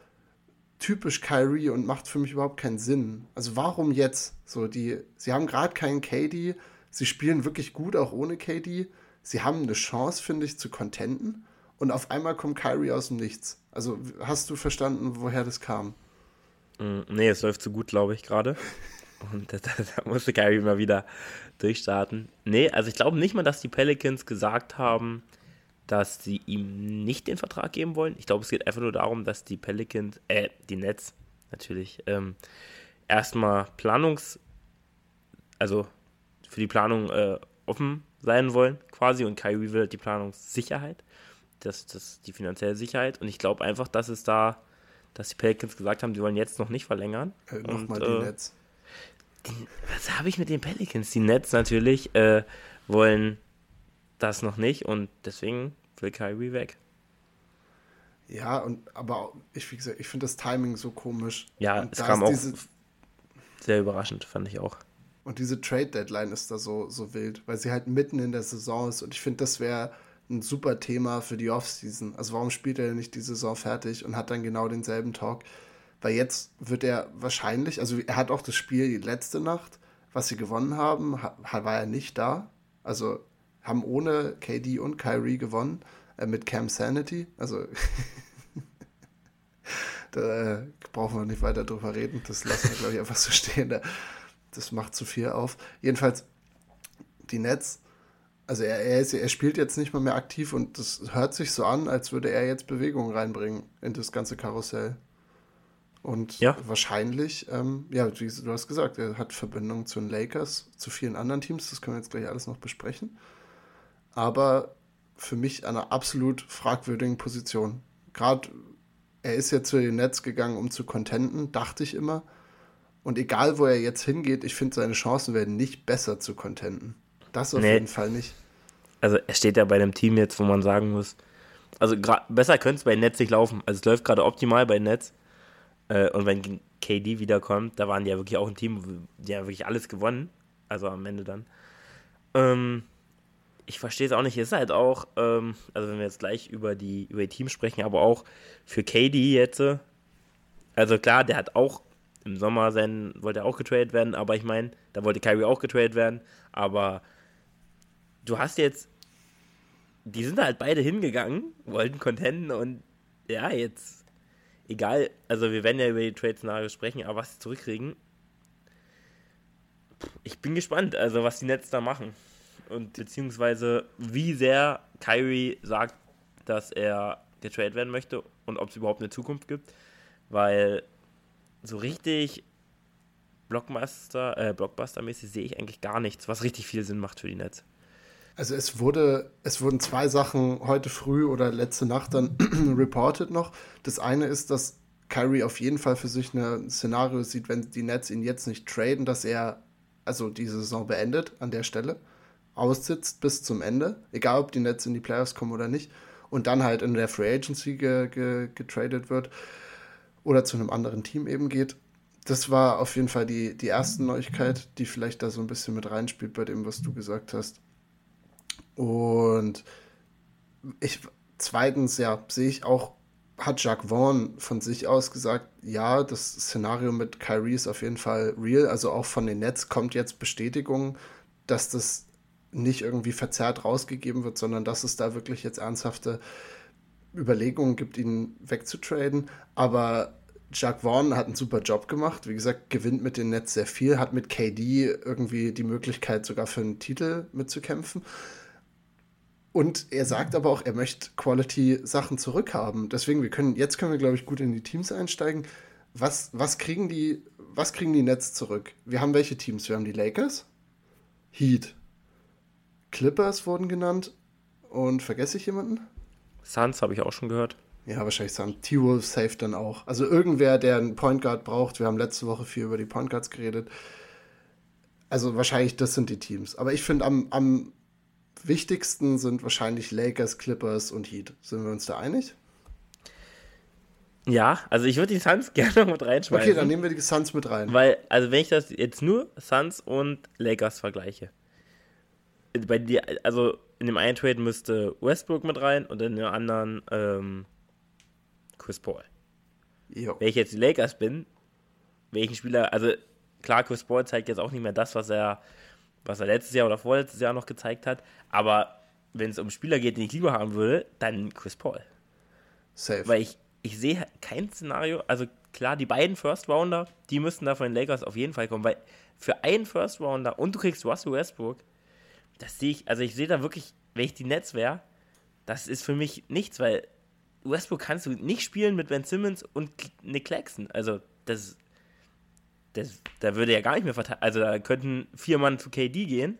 Speaker 1: typisch Kyrie und macht für mich überhaupt keinen Sinn. Also warum jetzt? So die, sie haben gerade keinen KD, sie spielen wirklich gut auch ohne KD. Sie haben eine Chance, finde ich, zu contenten. Und auf einmal kommt Kyrie aus dem Nichts. Also hast du verstanden, woher das kam?
Speaker 2: Mm, nee, es läuft so gut, glaube ich, gerade. <laughs> Und da, da musste Kyrie mal wieder durchstarten. Nee, also ich glaube nicht mal, dass die Pelicans gesagt haben, dass sie ihm nicht den Vertrag geben wollen. Ich glaube, es geht einfach nur darum, dass die Pelicans, äh, die Nets natürlich, ähm, erstmal Planungs-, also für die Planung äh, offen sein wollen, quasi. Und Kyrie will halt die Planungssicherheit, das, das, die finanzielle Sicherheit. Und ich glaube einfach, dass es da, dass die Pelicans gesagt haben, die wollen jetzt noch nicht verlängern.
Speaker 1: Äh, Nochmal die äh, Nets
Speaker 2: die, was habe ich mit den Pelicans? Die Nets natürlich äh, wollen das noch nicht und deswegen will Kyrie weg.
Speaker 1: Ja, und aber ich, wie gesagt, ich finde das Timing so komisch.
Speaker 2: Ja,
Speaker 1: und
Speaker 2: es kam auch diese, sehr überraschend, fand ich auch.
Speaker 1: Und diese Trade-Deadline ist da so, so wild, weil sie halt mitten in der Saison ist und ich finde, das wäre ein super Thema für die Offseason. Also warum spielt er nicht die Saison fertig und hat dann genau denselben Talk? Weil jetzt wird er wahrscheinlich, also er hat auch das Spiel letzte Nacht, was sie gewonnen haben, war er nicht da. Also haben ohne KD und Kyrie gewonnen. äh, mit Cam Sanity. Also <laughs> da äh, brauchen wir nicht weiter drüber reden. Das lassen wir, glaube ich, einfach so <laughs> stehen. Das macht zu viel auf. Jedenfalls, die Nets, also er, er, ist, er spielt jetzt nicht mal mehr aktiv und das hört sich so an, als würde er jetzt Bewegung reinbringen in das ganze Karussell. Und ja. wahrscheinlich, ähm, ja, wie du hast gesagt, er hat Verbindungen zu den Lakers, zu vielen anderen Teams, das können wir jetzt gleich alles noch besprechen. Aber für mich eine absolut fragwürdige Position. Gerade, er ist ja zu den Nets gegangen, um zu contenten, dachte ich immer. Und egal, wo er jetzt hingeht, ich finde, seine Chancen werden nicht besser zu contenten. Das auf nee. jeden Fall nicht.
Speaker 2: Also, er steht ja bei einem Team jetzt, wo man sagen muss, also besser könnte es bei Nets nicht laufen. Also, es läuft gerade optimal bei Nets. Äh, und wenn KD wiederkommt, da waren die ja wirklich auch ein Team, die haben wirklich alles gewonnen. Also am Ende dann. Ähm, ich verstehe es auch nicht. Es ist halt auch, ähm, also wenn wir jetzt gleich über die, über die Teams sprechen, aber auch für KD jetzt. Also klar, der hat auch im Sommer sein, wollte er auch getradet werden, aber ich meine, da wollte Kyrie auch getradet werden. Aber du hast jetzt, die sind halt beide hingegangen, wollten contenten und ja, jetzt egal, also wir werden ja über die Trade-Szenarios sprechen, aber was sie zurückkriegen, ich bin gespannt, also was die Nets da machen. Und beziehungsweise wie sehr Kyrie sagt, dass er getradet werden möchte und ob es überhaupt eine Zukunft gibt. Weil so richtig Blockbuster, äh, Blockbuster-mäßig sehe ich eigentlich gar nichts, was richtig viel Sinn macht für die Nets.
Speaker 1: Also es wurde, es wurden zwei Sachen heute früh oder letzte Nacht dann <clears throat> reported noch. Das eine ist, dass Kyrie auf jeden Fall für sich ein Szenario sieht, wenn die Nets ihn jetzt nicht traden, dass er also die Saison beendet an der Stelle, aussitzt bis zum Ende, egal ob die Nets in die Playoffs kommen oder nicht, und dann halt in der Free Agency ge, ge, getradet wird oder zu einem anderen Team eben geht. Das war auf jeden Fall die, die erste Neuigkeit, die vielleicht da so ein bisschen mit reinspielt bei dem, was du gesagt hast. Und ich, zweitens, ja, sehe ich auch, hat Jacques Vaughn von sich aus gesagt, ja, das Szenario mit Kyrie ist auf jeden Fall real. Also auch von den Nets kommt jetzt Bestätigung, dass das nicht irgendwie verzerrt rausgegeben wird, sondern dass es da wirklich jetzt ernsthafte Überlegungen gibt, ihn wegzutraden. Aber Jacques Vaughn hat einen super Job gemacht. Wie gesagt, gewinnt mit den Nets sehr viel, hat mit KD irgendwie die Möglichkeit, sogar für einen Titel mitzukämpfen. Und er sagt aber auch, er möchte Quality-Sachen zurückhaben. Deswegen, wir können, jetzt können wir, glaube ich, gut in die Teams einsteigen. Was, was, kriegen die, was kriegen die Nets zurück? Wir haben welche Teams? Wir haben die Lakers, Heat, Clippers wurden genannt. Und vergesse ich jemanden?
Speaker 2: Suns habe ich auch schon gehört.
Speaker 1: Ja, wahrscheinlich Suns. T-Wolf safe dann auch. Also irgendwer, der einen Point Guard braucht. Wir haben letzte Woche viel über die Point Guards geredet. Also wahrscheinlich das sind die Teams. Aber ich finde am, am wichtigsten sind wahrscheinlich Lakers, Clippers und Heat. Sind wir uns da einig?
Speaker 2: Ja, also ich würde die Suns <laughs> gerne mit reinschmeißen.
Speaker 1: Okay, dann nehmen wir die Suns mit rein.
Speaker 2: Weil, also wenn ich das jetzt nur Suns und Lakers vergleiche, bei die, also in dem einen Trade müsste Westbrook mit rein und in dem anderen ähm, Chris Paul. Jo. Wenn ich jetzt die Lakers bin, welchen Spieler, also klar, Chris Paul zeigt jetzt auch nicht mehr das, was er was er letztes Jahr oder vorletztes Jahr noch gezeigt hat. Aber wenn es um Spieler geht, den ich lieber haben würde, dann Chris Paul. Safe. Weil ich, ich sehe kein Szenario, also klar, die beiden First Rounder, die müssten da von den Lakers auf jeden Fall kommen, weil für einen First Rounder und du kriegst Russell Westbrook, das sehe ich, also ich sehe da wirklich, wenn ich die Netz wäre, das ist für mich nichts, weil Westbrook kannst du nicht spielen mit Ben Simmons und Nick Claxton. Also, das, das, da würde er gar nicht mehr verteidigen. Also da könnten vier Mann zu KD gehen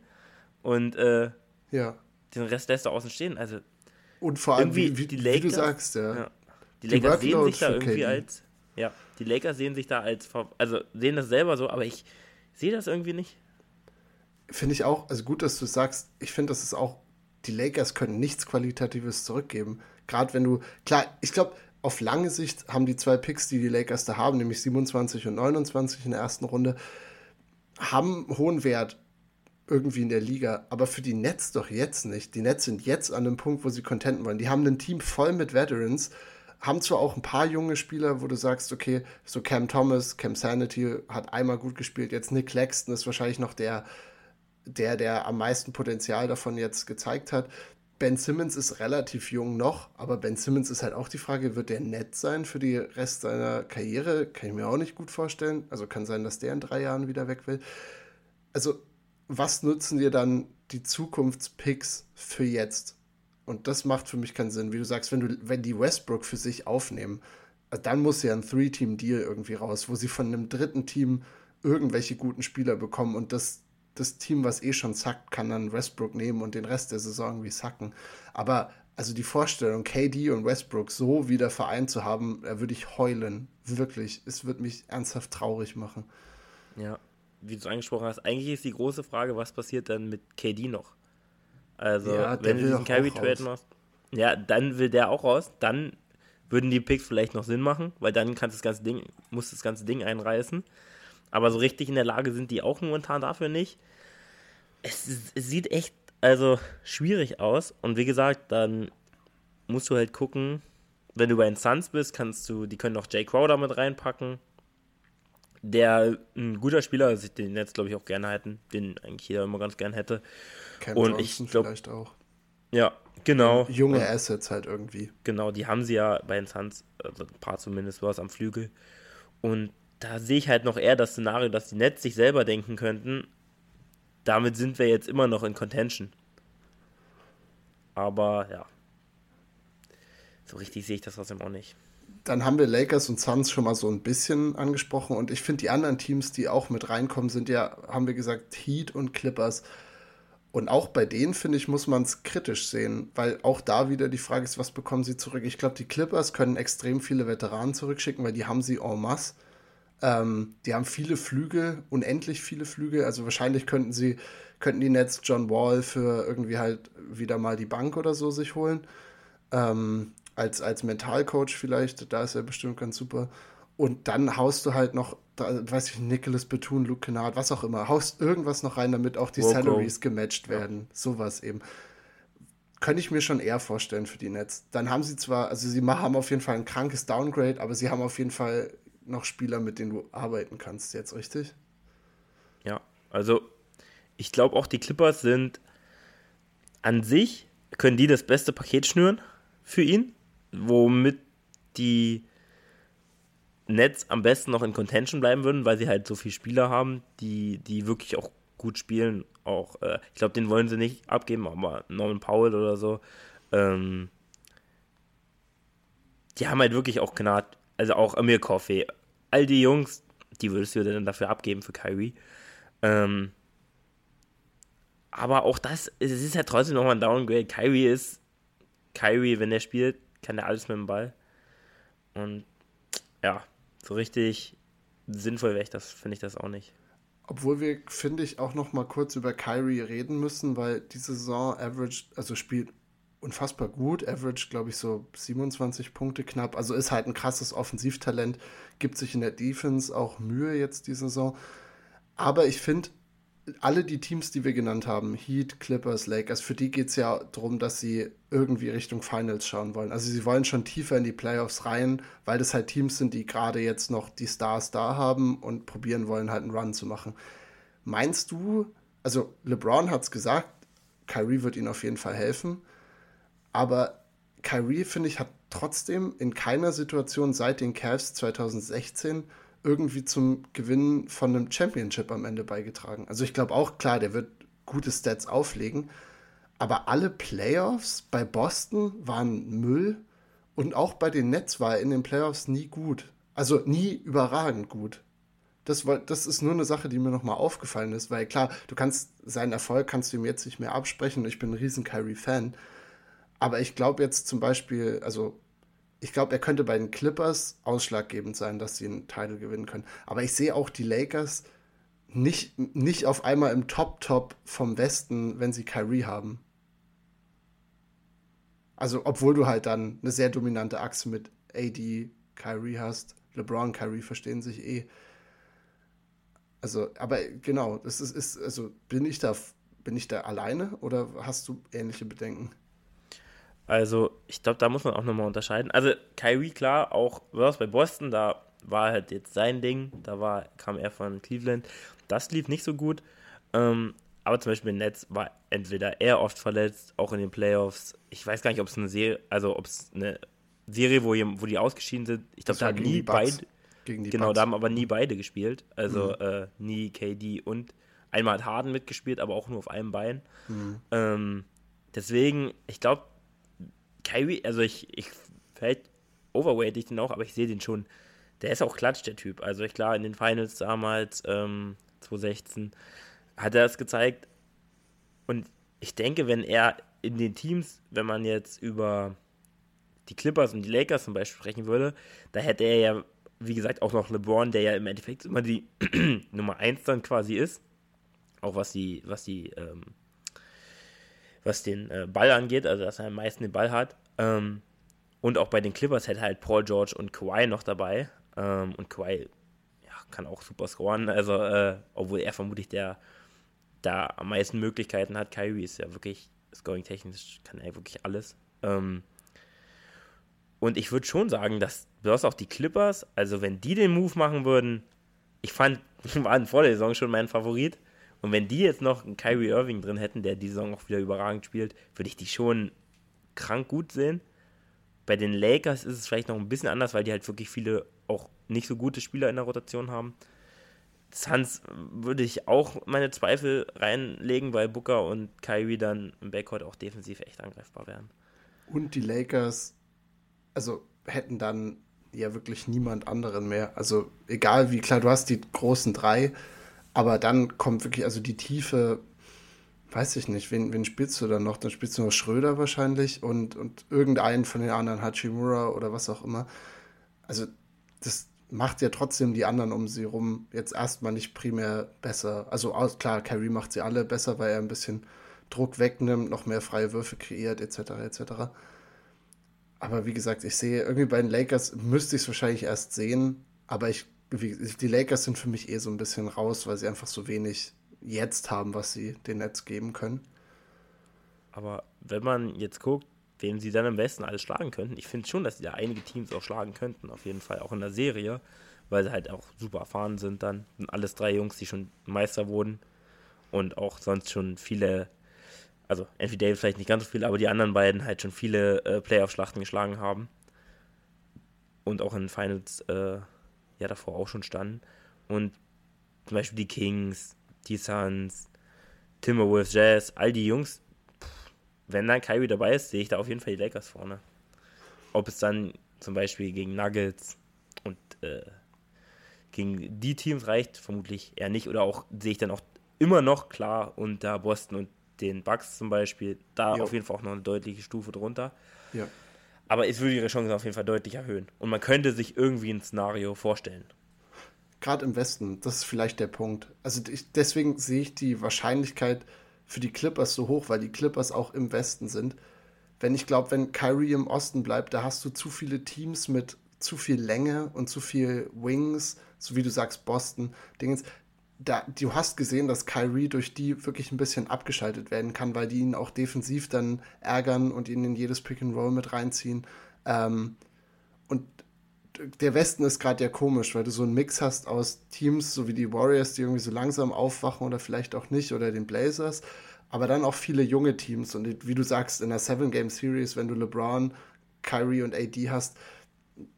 Speaker 2: und äh,
Speaker 1: ja.
Speaker 2: den Rest lässt er außen stehen. Also
Speaker 1: und vor allem, wie, wie, die Lakers, wie du sagst, ja. ja
Speaker 2: die, die Lakers sehen sich da irgendwie KD. als, ja, die Lakers sehen sich da als, also sehen das selber so, aber ich sehe das irgendwie nicht.
Speaker 1: Finde ich auch, also gut, dass du sagst, ich finde, das ist auch, die Lakers können nichts Qualitatives zurückgeben. Gerade wenn du, klar, ich glaube, auf lange Sicht haben die zwei Picks, die die Lakers da haben, nämlich 27 und 29 in der ersten Runde, haben hohen Wert irgendwie in der Liga, aber für die Nets doch jetzt nicht. Die Nets sind jetzt an dem Punkt, wo sie contenten wollen. Die haben ein Team voll mit Veterans, haben zwar auch ein paar junge Spieler, wo du sagst, okay, so Cam Thomas, Cam Sanity hat einmal gut gespielt, jetzt Nick Claxton ist wahrscheinlich noch der, der, der am meisten Potenzial davon jetzt gezeigt hat. Ben Simmons ist relativ jung noch, aber Ben Simmons ist halt auch die Frage, wird der nett sein für die Rest seiner Karriere? Kann ich mir auch nicht gut vorstellen. Also kann sein, dass der in drei Jahren wieder weg will. Also, was nutzen dir dann die Zukunftspicks für jetzt? Und das macht für mich keinen Sinn. Wie du sagst, wenn, du, wenn die Westbrook für sich aufnehmen, dann muss ja ein Three-Team-Deal irgendwie raus, wo sie von einem dritten Team irgendwelche guten Spieler bekommen und das, das Team, was eh schon zackt, kann dann Westbrook nehmen und den Rest der Saison irgendwie sacken. Aber also die Vorstellung, KD und Westbrook so wieder vereint zu haben, da würde ich heulen. Wirklich. Es wird mich ernsthaft traurig machen.
Speaker 2: Ja, wie du es angesprochen hast, eigentlich ist die große Frage, was passiert dann mit KD noch? Also, ja, wenn du diesen Kyrie Trade machst, ja, dann will der auch raus. Dann würden die Picks vielleicht noch Sinn machen, weil dann kannst das ganze Ding, muss das ganze Ding einreißen. Aber so richtig in der Lage sind die auch momentan dafür nicht. Es, es sieht echt also schwierig aus. Und wie gesagt, dann musst du halt gucken, wenn du bei den Suns bist, kannst du, die können noch Jay Crowder mit reinpacken. Der ein guter Spieler, also den jetzt glaube ich auch gerne halten, den eigentlich jeder immer ganz gern hätte. Cam und Johnson ich glaube vielleicht auch. Ja, genau.
Speaker 1: Junge und, Assets halt irgendwie.
Speaker 2: Genau, die haben sie ja bei den Suns, also ein paar zumindest, was am Flügel. Und da sehe ich halt noch eher das Szenario, dass die Nets sich selber denken könnten, damit sind wir jetzt immer noch in Contention. Aber ja, so richtig sehe ich das trotzdem auch nicht.
Speaker 1: Dann haben wir Lakers und Suns schon mal so ein bisschen angesprochen und ich finde die anderen Teams, die auch mit reinkommen, sind ja, haben wir gesagt, Heat und Clippers. Und auch bei denen, finde ich, muss man es kritisch sehen, weil auch da wieder die Frage ist, was bekommen sie zurück? Ich glaube, die Clippers können extrem viele Veteranen zurückschicken, weil die haben sie en masse. Ähm, die haben viele Flüge, unendlich viele Flüge. Also wahrscheinlich könnten sie, könnten die Nets John Wall für irgendwie halt wieder mal die Bank oder so sich holen. Ähm, als, als Mentalcoach vielleicht, da ist er bestimmt ganz super. Und dann haust du halt noch, da, weiß ich, Nicholas Betun, Luke Kennard, was auch immer, haust irgendwas noch rein, damit auch die Woko. Salaries gematcht werden. Ja. Sowas eben. Könnte ich mir schon eher vorstellen für die Nets. Dann haben sie zwar, also sie haben auf jeden Fall ein krankes Downgrade, aber sie haben auf jeden Fall noch Spieler, mit denen du arbeiten kannst, jetzt richtig?
Speaker 2: Ja, also ich glaube auch die Clippers sind an sich, können die das beste Paket schnüren für ihn, womit die Nets am besten noch in Contention bleiben würden, weil sie halt so viele Spieler haben, die, die wirklich auch gut spielen. Auch, äh, ich glaube, den wollen sie nicht abgeben, aber Norman Powell oder so. Ähm, die haben halt wirklich auch Gnad, also auch Amir Coffee, all die Jungs, die würdest du dann dafür abgeben für Kyrie. Ähm, aber auch das, es ist ja trotzdem nochmal ein Downgrade. Kyrie ist, Kyrie, wenn er spielt, kann er alles mit dem Ball. Und ja, so richtig sinnvoll wäre ich das, finde ich das auch nicht.
Speaker 1: Obwohl wir, finde ich, auch noch mal kurz über Kyrie reden müssen, weil diese Saison Average, also spielt unfassbar gut, Average, glaube ich, so 27 Punkte knapp. Also ist halt ein krasses Offensivtalent, gibt sich in der Defense auch Mühe jetzt die Saison. Aber ich finde, alle die Teams, die wir genannt haben, Heat, Clippers, Lakers, für die geht es ja darum, dass sie irgendwie Richtung Finals schauen wollen. Also sie wollen schon tiefer in die Playoffs rein, weil das halt Teams sind, die gerade jetzt noch die Stars da haben und probieren wollen, halt einen Run zu machen. Meinst du, also LeBron hat es gesagt, Kyrie wird ihnen auf jeden Fall helfen, aber Kyrie, finde ich, hat trotzdem in keiner Situation seit den Cavs 2016 irgendwie zum Gewinn von einem Championship am Ende beigetragen. Also ich glaube auch, klar, der wird gute Stats auflegen, aber alle Playoffs bei Boston waren Müll und auch bei den Nets war er in den Playoffs nie gut. Also nie überragend gut. Das, das ist nur eine Sache, die mir nochmal aufgefallen ist, weil klar, du kannst seinen Erfolg kannst du ihm jetzt nicht mehr absprechen ich bin ein riesen Kyrie-Fan. Aber ich glaube jetzt zum Beispiel, also ich glaube, er könnte bei den Clippers ausschlaggebend sein, dass sie einen Titel gewinnen können. Aber ich sehe auch die Lakers nicht, nicht auf einmal im Top-Top vom Westen, wenn sie Kyrie haben. Also, obwohl du halt dann eine sehr dominante Achse mit AD, Kyrie hast. LeBron, Kyrie verstehen sich eh. Also, aber genau, das ist, ist also bin ich da, bin ich da alleine oder hast du ähnliche Bedenken?
Speaker 2: Also, ich glaube, da muss man auch nochmal unterscheiden. Also, Kyrie, klar, auch was bei Boston, da war halt jetzt sein Ding, da war, kam er von Cleveland. Das lief nicht so gut. Ähm, aber zum Beispiel Netz war entweder er oft verletzt, auch in den Playoffs. Ich weiß gar nicht, ob es eine Serie, also ob es eine Serie, wo, wo die ausgeschieden sind. Ich glaube, da haben nie beide. genau, Bugs. da haben aber nie beide gespielt. Also mhm. äh, nie KD und einmal hat Harden mitgespielt, aber auch nur auf einem Bein. Mhm. Ähm, deswegen, ich glaube, Kyrie, also ich, ich vielleicht overweight ich den auch, aber ich sehe den schon. Der ist auch klatsch, der Typ. Also ich klar, in den Finals damals, ähm, 2016, hat er es gezeigt. Und ich denke, wenn er in den Teams, wenn man jetzt über die Clippers und die Lakers zum Beispiel sprechen würde, da hätte er ja, wie gesagt, auch noch LeBron, der ja im Endeffekt immer die <clears throat> Nummer 1 dann quasi ist. Auch was die, was die, ähm, was den äh, Ball angeht, also dass er am meisten den Ball hat. Ähm, und auch bei den Clippers hätte halt Paul George und Kawhi noch dabei. Ähm, und Kawhi ja, kann auch super scoren, also äh, obwohl er vermutlich der da am meisten Möglichkeiten hat. Kyrie ist ja wirklich scoring-technisch, kann er wirklich alles. Ähm, und ich würde schon sagen, dass besonders auch die Clippers, also wenn die den Move machen würden, ich fand, <laughs> waren vor der Saison schon mein Favorit. Und wenn die jetzt noch einen Kyrie Irving drin hätten, der die Saison auch wieder überragend spielt, würde ich die schon krank gut sehen. Bei den Lakers ist es vielleicht noch ein bisschen anders, weil die halt wirklich viele auch nicht so gute Spieler in der Rotation haben. Suns würde ich auch meine Zweifel reinlegen, weil Booker und Kyrie dann im Backcourt auch defensiv echt angreifbar wären.
Speaker 1: Und die Lakers, also hätten dann ja wirklich niemand anderen mehr. Also egal wie klar, du hast die großen drei, aber dann kommt wirklich, also die Tiefe, weiß ich nicht, wen, wen spielst du dann noch? Dann spielst du noch Schröder wahrscheinlich und, und irgendeinen von den anderen, Hachimura oder was auch immer. Also das, macht ja trotzdem die anderen um sie rum jetzt erstmal nicht primär besser. Also klar, Kyrie macht sie alle besser, weil er ein bisschen Druck wegnimmt, noch mehr freie Würfe kreiert, etc. etc. Aber wie gesagt, ich sehe irgendwie bei den Lakers müsste ich es wahrscheinlich erst sehen, aber ich, die Lakers sind für mich eh so ein bisschen raus, weil sie einfach so wenig jetzt haben, was sie den Netz geben können.
Speaker 2: Aber wenn man jetzt guckt, wen sie dann am besten alles schlagen könnten. Ich finde schon, dass sie da einige Teams auch schlagen könnten, auf jeden Fall, auch in der Serie, weil sie halt auch super erfahren sind dann. Sind alles drei Jungs, die schon Meister wurden und auch sonst schon viele, also Anthony Davis vielleicht nicht ganz so viele, aber die anderen beiden halt schon viele äh, Playoff-Schlachten geschlagen haben und auch in Finals äh, ja davor auch schon standen. Und zum Beispiel die Kings, die Suns, Timberwolves, Jazz, all die Jungs, wenn dann Kyrie dabei ist, sehe ich da auf jeden Fall die Lakers vorne. Ob es dann zum Beispiel gegen Nuggets und äh, gegen die Teams reicht, vermutlich eher nicht. Oder auch sehe ich dann auch immer noch klar unter Boston und den Bucks zum Beispiel, da jo. auf jeden Fall auch noch eine deutliche Stufe drunter. Ja. Aber es würde ihre Chancen auf jeden Fall deutlich erhöhen. Und man könnte sich irgendwie ein Szenario vorstellen.
Speaker 1: Gerade im Westen, das ist vielleicht der Punkt. Also ich, deswegen sehe ich die Wahrscheinlichkeit, für die Clippers so hoch, weil die Clippers auch im Westen sind. Wenn ich glaube, wenn Kyrie im Osten bleibt, da hast du zu viele Teams mit zu viel Länge und zu viel Wings, so wie du sagst, Boston, Dingens. Da, du hast gesehen, dass Kyrie durch die wirklich ein bisschen abgeschaltet werden kann, weil die ihn auch defensiv dann ärgern und ihn in jedes Pick and Roll mit reinziehen. Ähm, und der Westen ist gerade ja komisch, weil du so einen Mix hast aus Teams, so wie die Warriors, die irgendwie so langsam aufwachen oder vielleicht auch nicht, oder den Blazers, aber dann auch viele junge Teams. Und wie du sagst, in der Seven-Game-Series, wenn du LeBron, Kyrie und AD hast,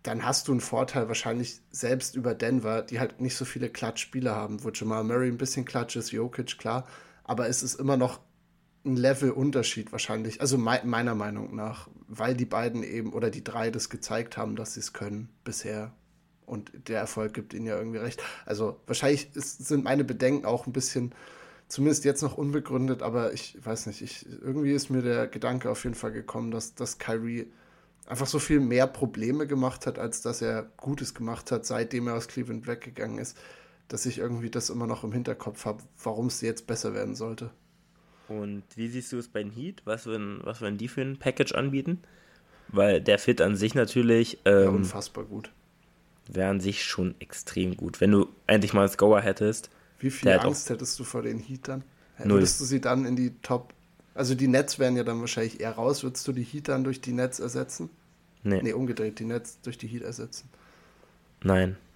Speaker 1: dann hast du einen Vorteil wahrscheinlich selbst über Denver, die halt nicht so viele Klatsch-Spieler haben, wo Jamal Murray ein bisschen Klatsch ist, Jokic, klar, aber es ist immer noch ein Level-Unterschied wahrscheinlich, also me meiner Meinung nach, weil die beiden eben oder die drei das gezeigt haben, dass sie es können bisher. Und der Erfolg gibt ihnen ja irgendwie recht. Also wahrscheinlich ist, sind meine Bedenken auch ein bisschen, zumindest jetzt noch unbegründet, aber ich weiß nicht, ich, irgendwie ist mir der Gedanke auf jeden Fall gekommen, dass, dass Kyrie einfach so viel mehr Probleme gemacht hat, als dass er Gutes gemacht hat, seitdem er aus Cleveland weggegangen ist, dass ich irgendwie das immer noch im Hinterkopf habe, warum es jetzt besser werden sollte.
Speaker 2: Und wie siehst du es bei den Heat? Was würden, was würden die für ein Package anbieten? Weil der Fit an sich natürlich.
Speaker 1: Ähm, ja, unfassbar gut.
Speaker 2: Wäre an sich schon extrem gut. Wenn du endlich mal einen Scorer hättest.
Speaker 1: Wie viel Angst hättest du vor den Heat dann? Null. Würdest du sie dann in die Top. Also die Nets wären ja dann wahrscheinlich eher raus. Würdest du die Heat dann durch die Nets ersetzen? Nee. Nee, umgedreht, die Nets durch die Heat ersetzen.
Speaker 2: Nein. <laughs>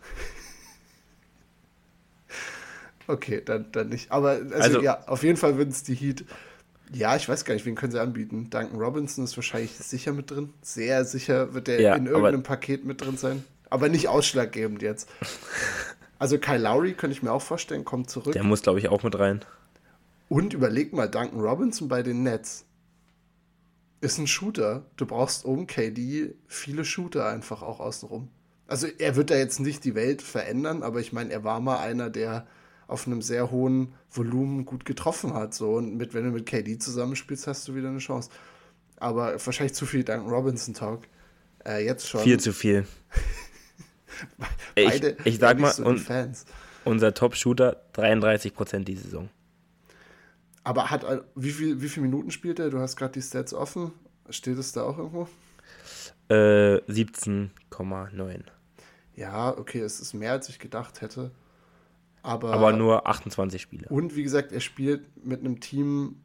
Speaker 1: Okay, dann, dann nicht. Aber also,
Speaker 2: Also-
Speaker 1: ja, auf jeden Fall würden es die Heat. Ja, ich weiß gar nicht, wen können sie anbieten? Duncan Robinson ist wahrscheinlich sicher mit drin. Sehr sicher wird der
Speaker 2: Ja,
Speaker 1: in irgendeinem Paket mit drin sein. Aber nicht ausschlaggebend jetzt. <laughs> Also Kyle Lowry könnte ich mir auch vorstellen, kommt zurück.
Speaker 2: Der muss, glaube ich, auch mit rein.
Speaker 1: Und überleg mal, Duncan Robinson bei den Nets ist ein Shooter. Du brauchst um KD viele Shooter einfach auch außenrum. Also er wird da jetzt nicht die Welt verändern, aber ich meine, er war mal einer, der auf einem sehr hohen Volumen gut getroffen hat. So. Und mit, wenn du mit KD zusammenspielst, hast du wieder eine Chance. Aber wahrscheinlich zu viel Duncan Robinson Talk. Äh, jetzt schon.
Speaker 2: Viel zu viel. <laughs> ich,
Speaker 1: Beide
Speaker 2: ich sag
Speaker 1: eher nicht
Speaker 2: mal,
Speaker 1: so
Speaker 2: und
Speaker 1: Fans.
Speaker 2: unser Top-Shooter 33% die Saison.
Speaker 1: Aber hat äh, wie viel, wie viele Minuten spielt er? Du hast gerade die Stats offen. Steht es da auch irgendwo?
Speaker 2: Äh, 17,9.
Speaker 1: Ja, okay, es ist mehr, als ich gedacht hätte. Aber,
Speaker 2: Aber nur 28 Spiele.
Speaker 1: Und wie gesagt, er spielt mit einem Team,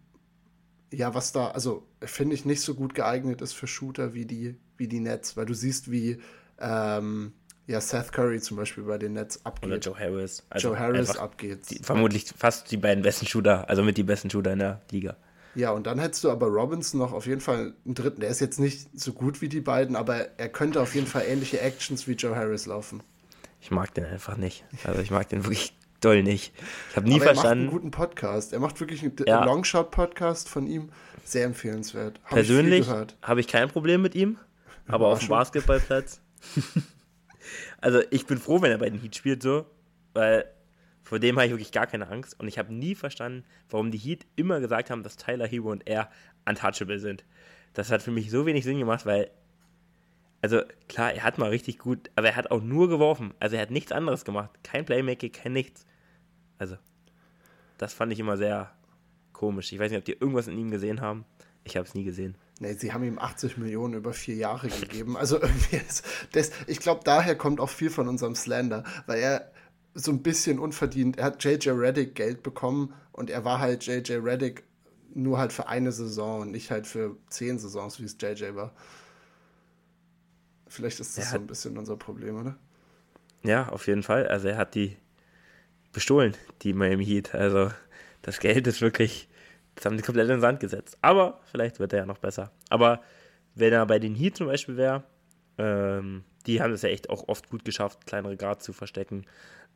Speaker 1: ja, was da, also finde ich nicht so gut geeignet ist für Shooter wie die, wie die Nets, weil du siehst, wie ähm, ja, Seth Curry zum Beispiel bei den Nets abgeht.
Speaker 2: Oder Joe Harris. Also
Speaker 1: Joe Harris abgeht.
Speaker 2: Die, vermutlich fast die beiden besten Shooter, also mit die besten Shooter in der Liga.
Speaker 1: Ja, und dann hättest du aber Robinson noch auf jeden Fall einen dritten. Der ist jetzt nicht so gut wie die beiden, aber er könnte auf jeden Fall ähnliche Actions wie Joe Harris laufen.
Speaker 2: Ich mag den einfach nicht. Also ich mag den wirklich doll nicht. Ich habe nie
Speaker 1: aber er macht einen
Speaker 2: verstanden.
Speaker 1: guten Podcast. Er macht wirklich einen
Speaker 2: Ja.
Speaker 1: Longshot-Podcast von ihm. Sehr empfehlenswert. Hab
Speaker 2: Persönlich habe ich kein Problem mit ihm, aber auf dem. Basketballplatz. <laughs> also ich bin froh, wenn er bei den Heat spielt so, weil vor dem habe ich wirklich gar keine Angst und ich habe nie verstanden, warum die Heat immer gesagt haben, dass Tyler Hero und er untouchable sind. Das hat für mich so wenig Sinn gemacht, weil also klar, er hat mal richtig gut, aber er hat auch nur geworfen. Also er hat nichts anderes gemacht. Kein Playmaking, kein nichts. Also, das fand ich immer sehr komisch. Ich weiß nicht, ob die irgendwas in ihm gesehen haben. Ich habe es nie gesehen.
Speaker 1: Nee, sie haben ihm 80 Millionen über vier Jahre gegeben. Also irgendwie ist das, ich glaube, daher kommt auch viel von unserem Slander, weil er so ein bisschen unverdient, er hat JJ Reddick Geld bekommen und er war halt JJ Reddick nur halt für eine Saison und nicht halt für zehn Saisons, wie es JJ war. Vielleicht ist das so ein bisschen unser Problem, oder?
Speaker 2: Ja, auf jeden Fall. Also er hat die bestohlen, die Miami Heat. Also das Geld ist wirklich, das haben die komplett in den Sand gesetzt. Aber vielleicht wird er ja noch besser. Aber wenn er bei den Heat zum Beispiel wäre, ähm, die haben es ja echt auch oft gut geschafft, kleinere Guards zu verstecken.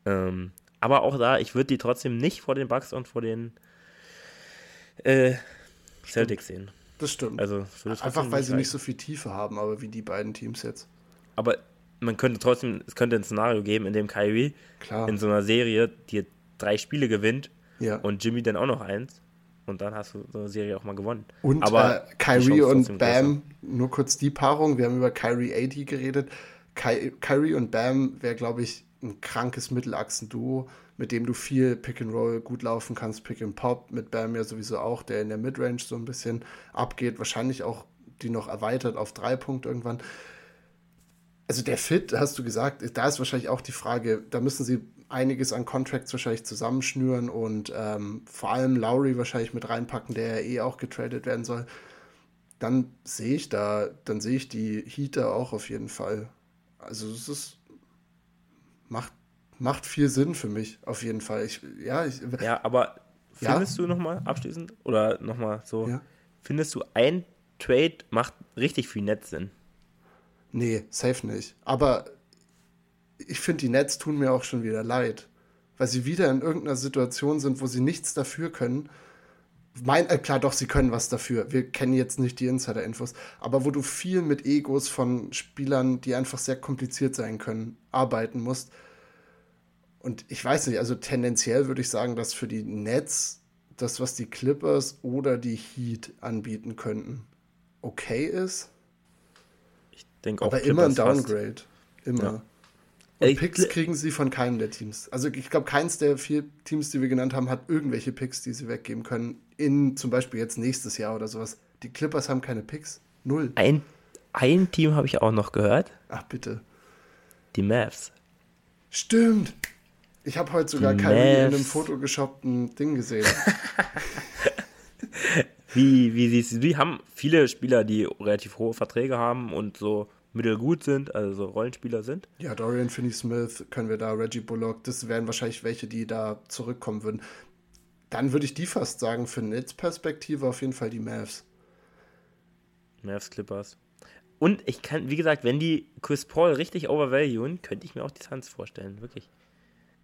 Speaker 2: Ähm, aber auch da, ich würde die trotzdem nicht vor den Bucks und vor den äh, Celtics sehen.
Speaker 1: Das stimmt.
Speaker 2: Also würde
Speaker 1: Einfach weil sie nicht so viel Tiefe haben, aber wie die beiden Teams jetzt.
Speaker 2: Aber man könnte trotzdem, es könnte ein Szenario geben, in dem Kyrie
Speaker 1: Klar.
Speaker 2: in so einer Serie dir drei Spiele gewinnt
Speaker 1: Ja.
Speaker 2: und Jimmy dann auch noch eins. Und dann hast du so eine Serie auch mal gewonnen.
Speaker 1: Und
Speaker 2: Aber
Speaker 1: äh, Kyrie und Bam, nur kurz die Paarung. Wir haben über Kyrie AD geredet. Ky Kyrie und Bam wäre, glaube ich, ein krankes Mittelachsen-Duo, mit dem du viel Pick and Roll gut laufen kannst. Pick and Pop mit Bam ja sowieso auch, der in der Midrange so ein bisschen abgeht. Wahrscheinlich auch die noch erweitert auf drei Punkte irgendwann. Also der Fit, hast du gesagt, da ist wahrscheinlich auch die Frage, da müssen sie einiges an Contracts wahrscheinlich zusammenschnüren und ähm, vor allem Lowry wahrscheinlich mit reinpacken, der ja eh auch getradet werden soll. Dann sehe ich da, dann sehe ich die Heater auch auf jeden Fall. Also es ist macht macht viel Sinn für mich auf jeden Fall. Ich, ja, ich,
Speaker 2: Ja, aber
Speaker 1: Ja?
Speaker 2: findest du nochmal abschließend oder nochmal so,
Speaker 1: Ja.
Speaker 2: findest du ein Trade macht richtig viel Netz Sinn?
Speaker 1: Nee, safe nicht. Aber ich finde, die Nets tun mir auch schon wieder leid. Weil sie wieder in irgendeiner Situation sind, wo sie nichts dafür können. Mein, äh, klar, doch, sie können was dafür. Wir kennen jetzt nicht die Insider-Infos. Aber wo du viel mit Egos von Spielern, die einfach sehr kompliziert sein können, arbeiten musst. Und ich weiß nicht, also tendenziell würde ich sagen, dass für die Nets das, was die Clippers oder die Heat anbieten könnten, okay ist.
Speaker 2: Ich denke auch
Speaker 1: Aber immer ein
Speaker 2: Clippers fast.
Speaker 1: Downgrade. Immer.
Speaker 2: Ja.
Speaker 1: Und
Speaker 2: Ey,
Speaker 1: Picks kriegen sie von keinem der Teams. Also ich glaube, keins der vier Teams, die wir genannt haben, hat irgendwelche Picks, die sie weggeben können. In zum Beispiel jetzt nächstes Jahr oder sowas. Die Clippers haben keine Picks. Null.
Speaker 2: Ein, ein Team habe ich auch noch gehört,
Speaker 1: Ach bitte.
Speaker 2: die Mavs.
Speaker 1: Stimmt. Ich habe heute sogar Kyrie in einem photoshoppten Ding gesehen. <laughs>
Speaker 2: Wie, wie siehst du, die haben viele Spieler, die relativ hohe Verträge haben und so mittelgut sind, also Rollenspieler sind.
Speaker 1: Ja, Dorian Finney-Smith können wir da, Reggie Bullock, das wären wahrscheinlich welche, die da zurückkommen würden. Dann würde ich die fast sagen, für Netzperspektive auf jeden Fall die Mavs.
Speaker 2: Mavs Clippers. Und ich kann, wie gesagt, wenn die Chris Paul richtig overvaluen, könnte ich mir auch die Suns vorstellen, wirklich.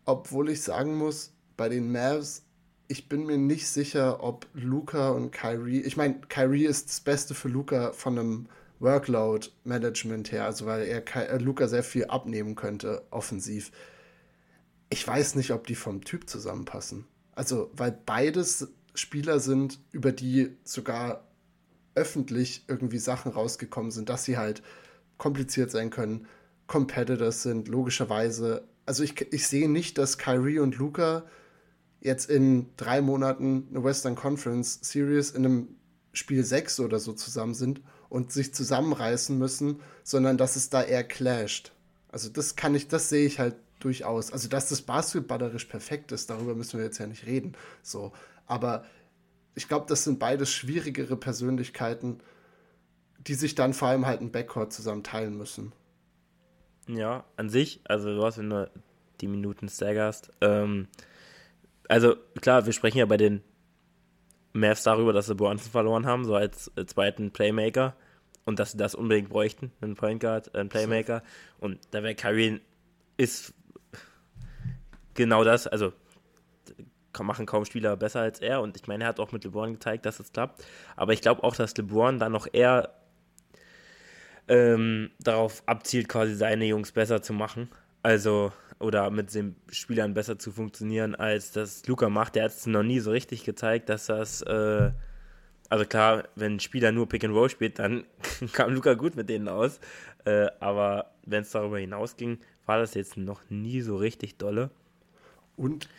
Speaker 1: Obwohl ich sagen muss, bei den Mavs, ich bin mir nicht sicher, ob Luca und Kyrie, ich meine, Kyrie ist das Beste für Luca von einem Workload-Management her, also weil er äh, Luca sehr viel abnehmen könnte, offensiv. Ich weiß nicht, ob die vom Typ zusammenpassen. Also, weil beides Spieler sind, über die sogar öffentlich irgendwie Sachen rausgekommen sind, dass sie halt kompliziert sein können, Competitors sind, logischerweise. Also ich, ich sehe nicht, dass Kyrie und Luca jetzt in drei Monaten eine Western Conference Series in einem Spiel 6 oder so zusammen sind und sich zusammenreißen müssen, sondern dass es da eher clasht. Also das kann ich, das sehe ich halt durchaus. Also dass das basketballerisch perfekt ist, darüber müssen wir jetzt ja nicht reden. So, aber ich glaube, das sind beides schwierigere Persönlichkeiten, die sich dann vor allem halt ein Backcourt zusammen teilen müssen.
Speaker 2: Ja, an sich, also du hast, wenn du die Minuten staggerst, ähm, also klar, wir sprechen ja bei den Mavs darüber, dass sie Brunson verloren haben, so als äh, zweiten Playmaker und dass sie das unbedingt bräuchten, einen Point Guard, einen Playmaker. So. Und da wäre Kyrie ist genau das, also machen kaum Spieler besser als er und ich meine, er hat auch mit LeBron gezeigt, dass es klappt. Aber ich glaube auch, dass LeBron dann noch eher ähm, darauf abzielt, quasi seine Jungs besser zu machen. Also, oder mit den Spielern besser zu funktionieren, als das Luca macht. Der hat es noch nie so richtig gezeigt, dass das, äh, also klar, wenn ein Spieler nur Pick and Roll spielt, dann <laughs> kam Luca gut mit denen aus. Äh, aber wenn es darüber hinausging, war das jetzt noch nie so richtig dolle.
Speaker 1: Und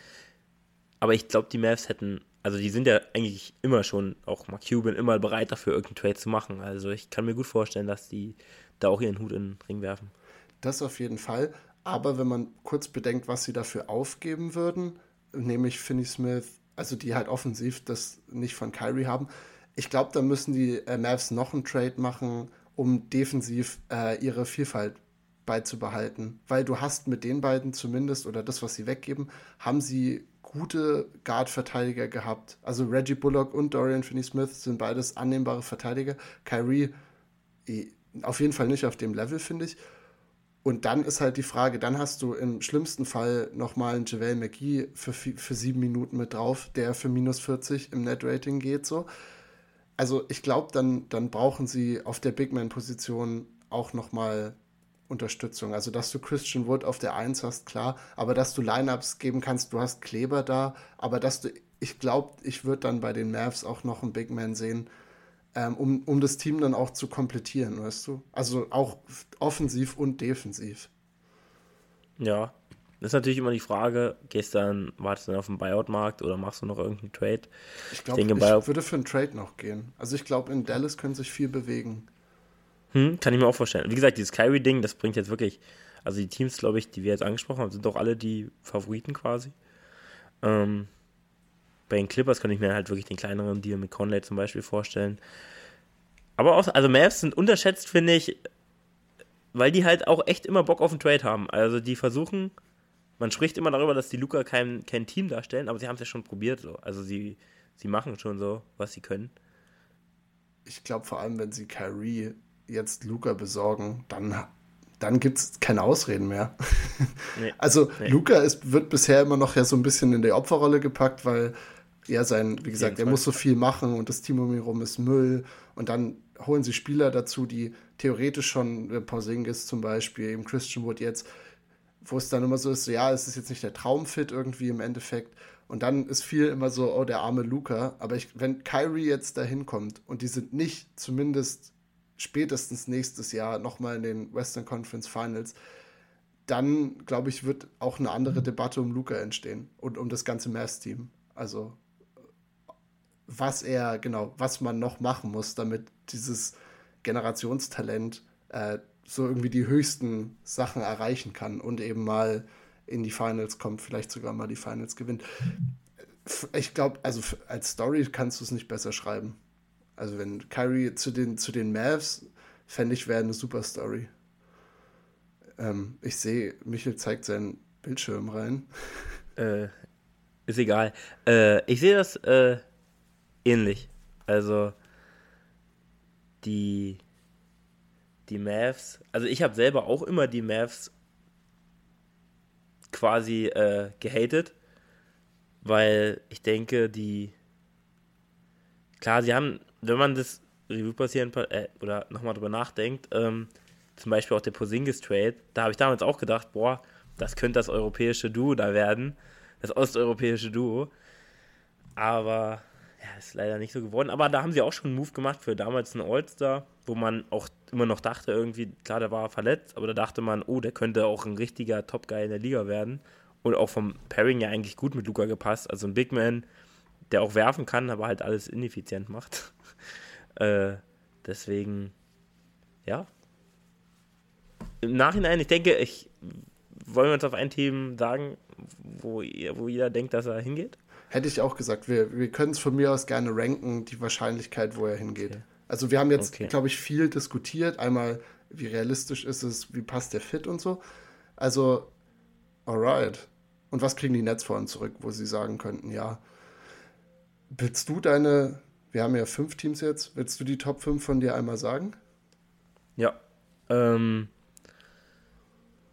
Speaker 2: aber ich glaube, die Mavs hätten, also die sind ja eigentlich immer schon, auch Mark Cuban, immer bereit dafür, irgendeinen Trade zu machen. Also ich kann mir gut vorstellen, dass die da auch ihren Hut in den Ring werfen.
Speaker 1: Das auf jeden Fall. Aber wenn man kurz bedenkt, was sie dafür aufgeben würden, nämlich Finney Smith, also die halt offensiv das nicht von Kyrie haben, ich glaube, da müssen die äh, Mavs noch einen Trade machen, um defensiv äh, ihre Vielfalt beizubehalten. Weil du hast mit den beiden zumindest, oder das, was sie weggeben, haben sie gute Guard-Verteidiger gehabt. Also Reggie Bullock und Dorian Finney-Smith sind beides annehmbare Verteidiger. Kyrie eh, auf jeden Fall nicht auf dem Level, finde ich. Und dann ist halt die Frage, dann hast du im schlimmsten Fall nochmal einen JaVale McGee für, für sieben Minuten mit drauf, der für minus 40 im Net-Rating geht, so. Also ich glaube, dann, dann brauchen sie auf der Big Man-Position auch nochmal Unterstützung. Also, dass du Christian Wood auf der 1 hast, klar, aber dass du Lineups geben kannst, du hast Kleber da, aber dass du, ich glaube, ich würde dann bei den Mavs auch noch einen Big Man sehen, ähm, um, um das Team dann auch zu komplettieren, weißt du? Also auch offensiv und defensiv.
Speaker 2: Ja, das ist natürlich immer die Frage, gehst du dann, wartest du dann auf den Buyout-Markt oder machst du noch irgendeinen Trade?
Speaker 1: Ich glaube, ich, ich würde für einen Trade noch gehen. Also ich glaube, in Dallas können sich viel bewegen.
Speaker 2: Hm, kann ich mir auch vorstellen. Wie gesagt, dieses Kyrie-Ding, das bringt jetzt wirklich, also die Teams, glaube ich, die wir jetzt angesprochen haben, sind doch alle die Favoriten quasi. Ähm, bei den Clippers kann ich mir halt wirklich den kleineren Deal mit Conley zum Beispiel vorstellen. Aber auch, also Mavs sind unterschätzt, finde ich, weil die halt auch echt immer Bock auf einen Trade haben. Also die versuchen, man spricht immer darüber, dass die Luca kein, kein Team darstellen, aber sie haben es ja schon probiert so. Also sie, sie machen schon so, was sie können.
Speaker 1: Ich glaube vor allem, wenn sie Kyrie jetzt Luca besorgen, dann, dann gibt es keine Ausreden mehr. <laughs> Nee, also nee. Luca ist, wird bisher immer noch ja so ein bisschen in der Opferrolle gepackt, weil er sein, wie gesagt, er muss so viel machen und das Team um ihn herum ist Müll. Und dann holen sie Spieler dazu, die theoretisch schon, äh, Porzingis zum Beispiel, eben Christian Wood jetzt, wo es dann immer so ist, ja, es ist jetzt nicht der Traumfit irgendwie im Endeffekt. Und dann ist viel immer so, oh, der arme Luca. Aber ich, wenn Kyrie jetzt da hinkommt und die sind nicht zumindest spätestens nächstes Jahr nochmal in den Western Conference Finals, dann, glaube ich, wird auch eine andere Debatte um Luca entstehen und um das ganze Mavs-Team. Also, was er, genau, was man noch machen muss, damit dieses Generationstalent äh, so irgendwie die höchsten Sachen erreichen kann und eben mal in die Finals kommt, vielleicht sogar mal die Finals gewinnt. Ich glaube, also als Story kannst du es nicht besser schreiben. Also wenn Kyrie zu den, zu den Mavs, fände ich, wäre eine super Story. Ähm, ich sehe, Michel zeigt seinen Bildschirm rein. <laughs>
Speaker 2: Äh, ist egal. Äh, ich sehe das äh, ähnlich. Also die die Mavs, also ich habe selber auch immer die Mavs quasi äh, gehatet, weil ich denke, die klar, sie haben, wenn man das Revue passieren äh, oder nochmal drüber nachdenkt, ähm, zum Beispiel auch der Posingis Trade, da habe ich damals auch gedacht, boah, das könnte das europäische Duo da werden, das osteuropäische Duo. Aber ja, ist leider nicht so geworden. Aber da haben sie auch schon einen Move gemacht für damals einen All-Star, wo man auch immer noch dachte, irgendwie, klar, der war verletzt, aber da dachte man, oh, der könnte auch ein richtiger Top-Guy in der Liga werden. Und auch vom Pairing ja eigentlich gut mit Luca gepasst. Also ein Big Man, der auch werfen kann, aber halt alles ineffizient macht. <laughs> äh, deswegen, ja. Im Nachhinein, ich denke, ich wollen wir uns auf ein Team sagen, wo, wo jeder denkt, dass er hingeht?
Speaker 1: Hätte ich auch gesagt, wir, wir können es von mir aus gerne ranken, die Wahrscheinlichkeit, wo er hingeht. Okay. Also wir haben jetzt, okay. glaube ich, viel diskutiert. Einmal, wie realistisch ist es, wie passt der Fit und so. Also, alright. Und was kriegen die Nets vorhin zurück, wo sie sagen könnten, ja, willst du deine, wir haben ja fünf Teams jetzt, willst du die Top 5 von dir einmal sagen?
Speaker 2: Ja. Ähm,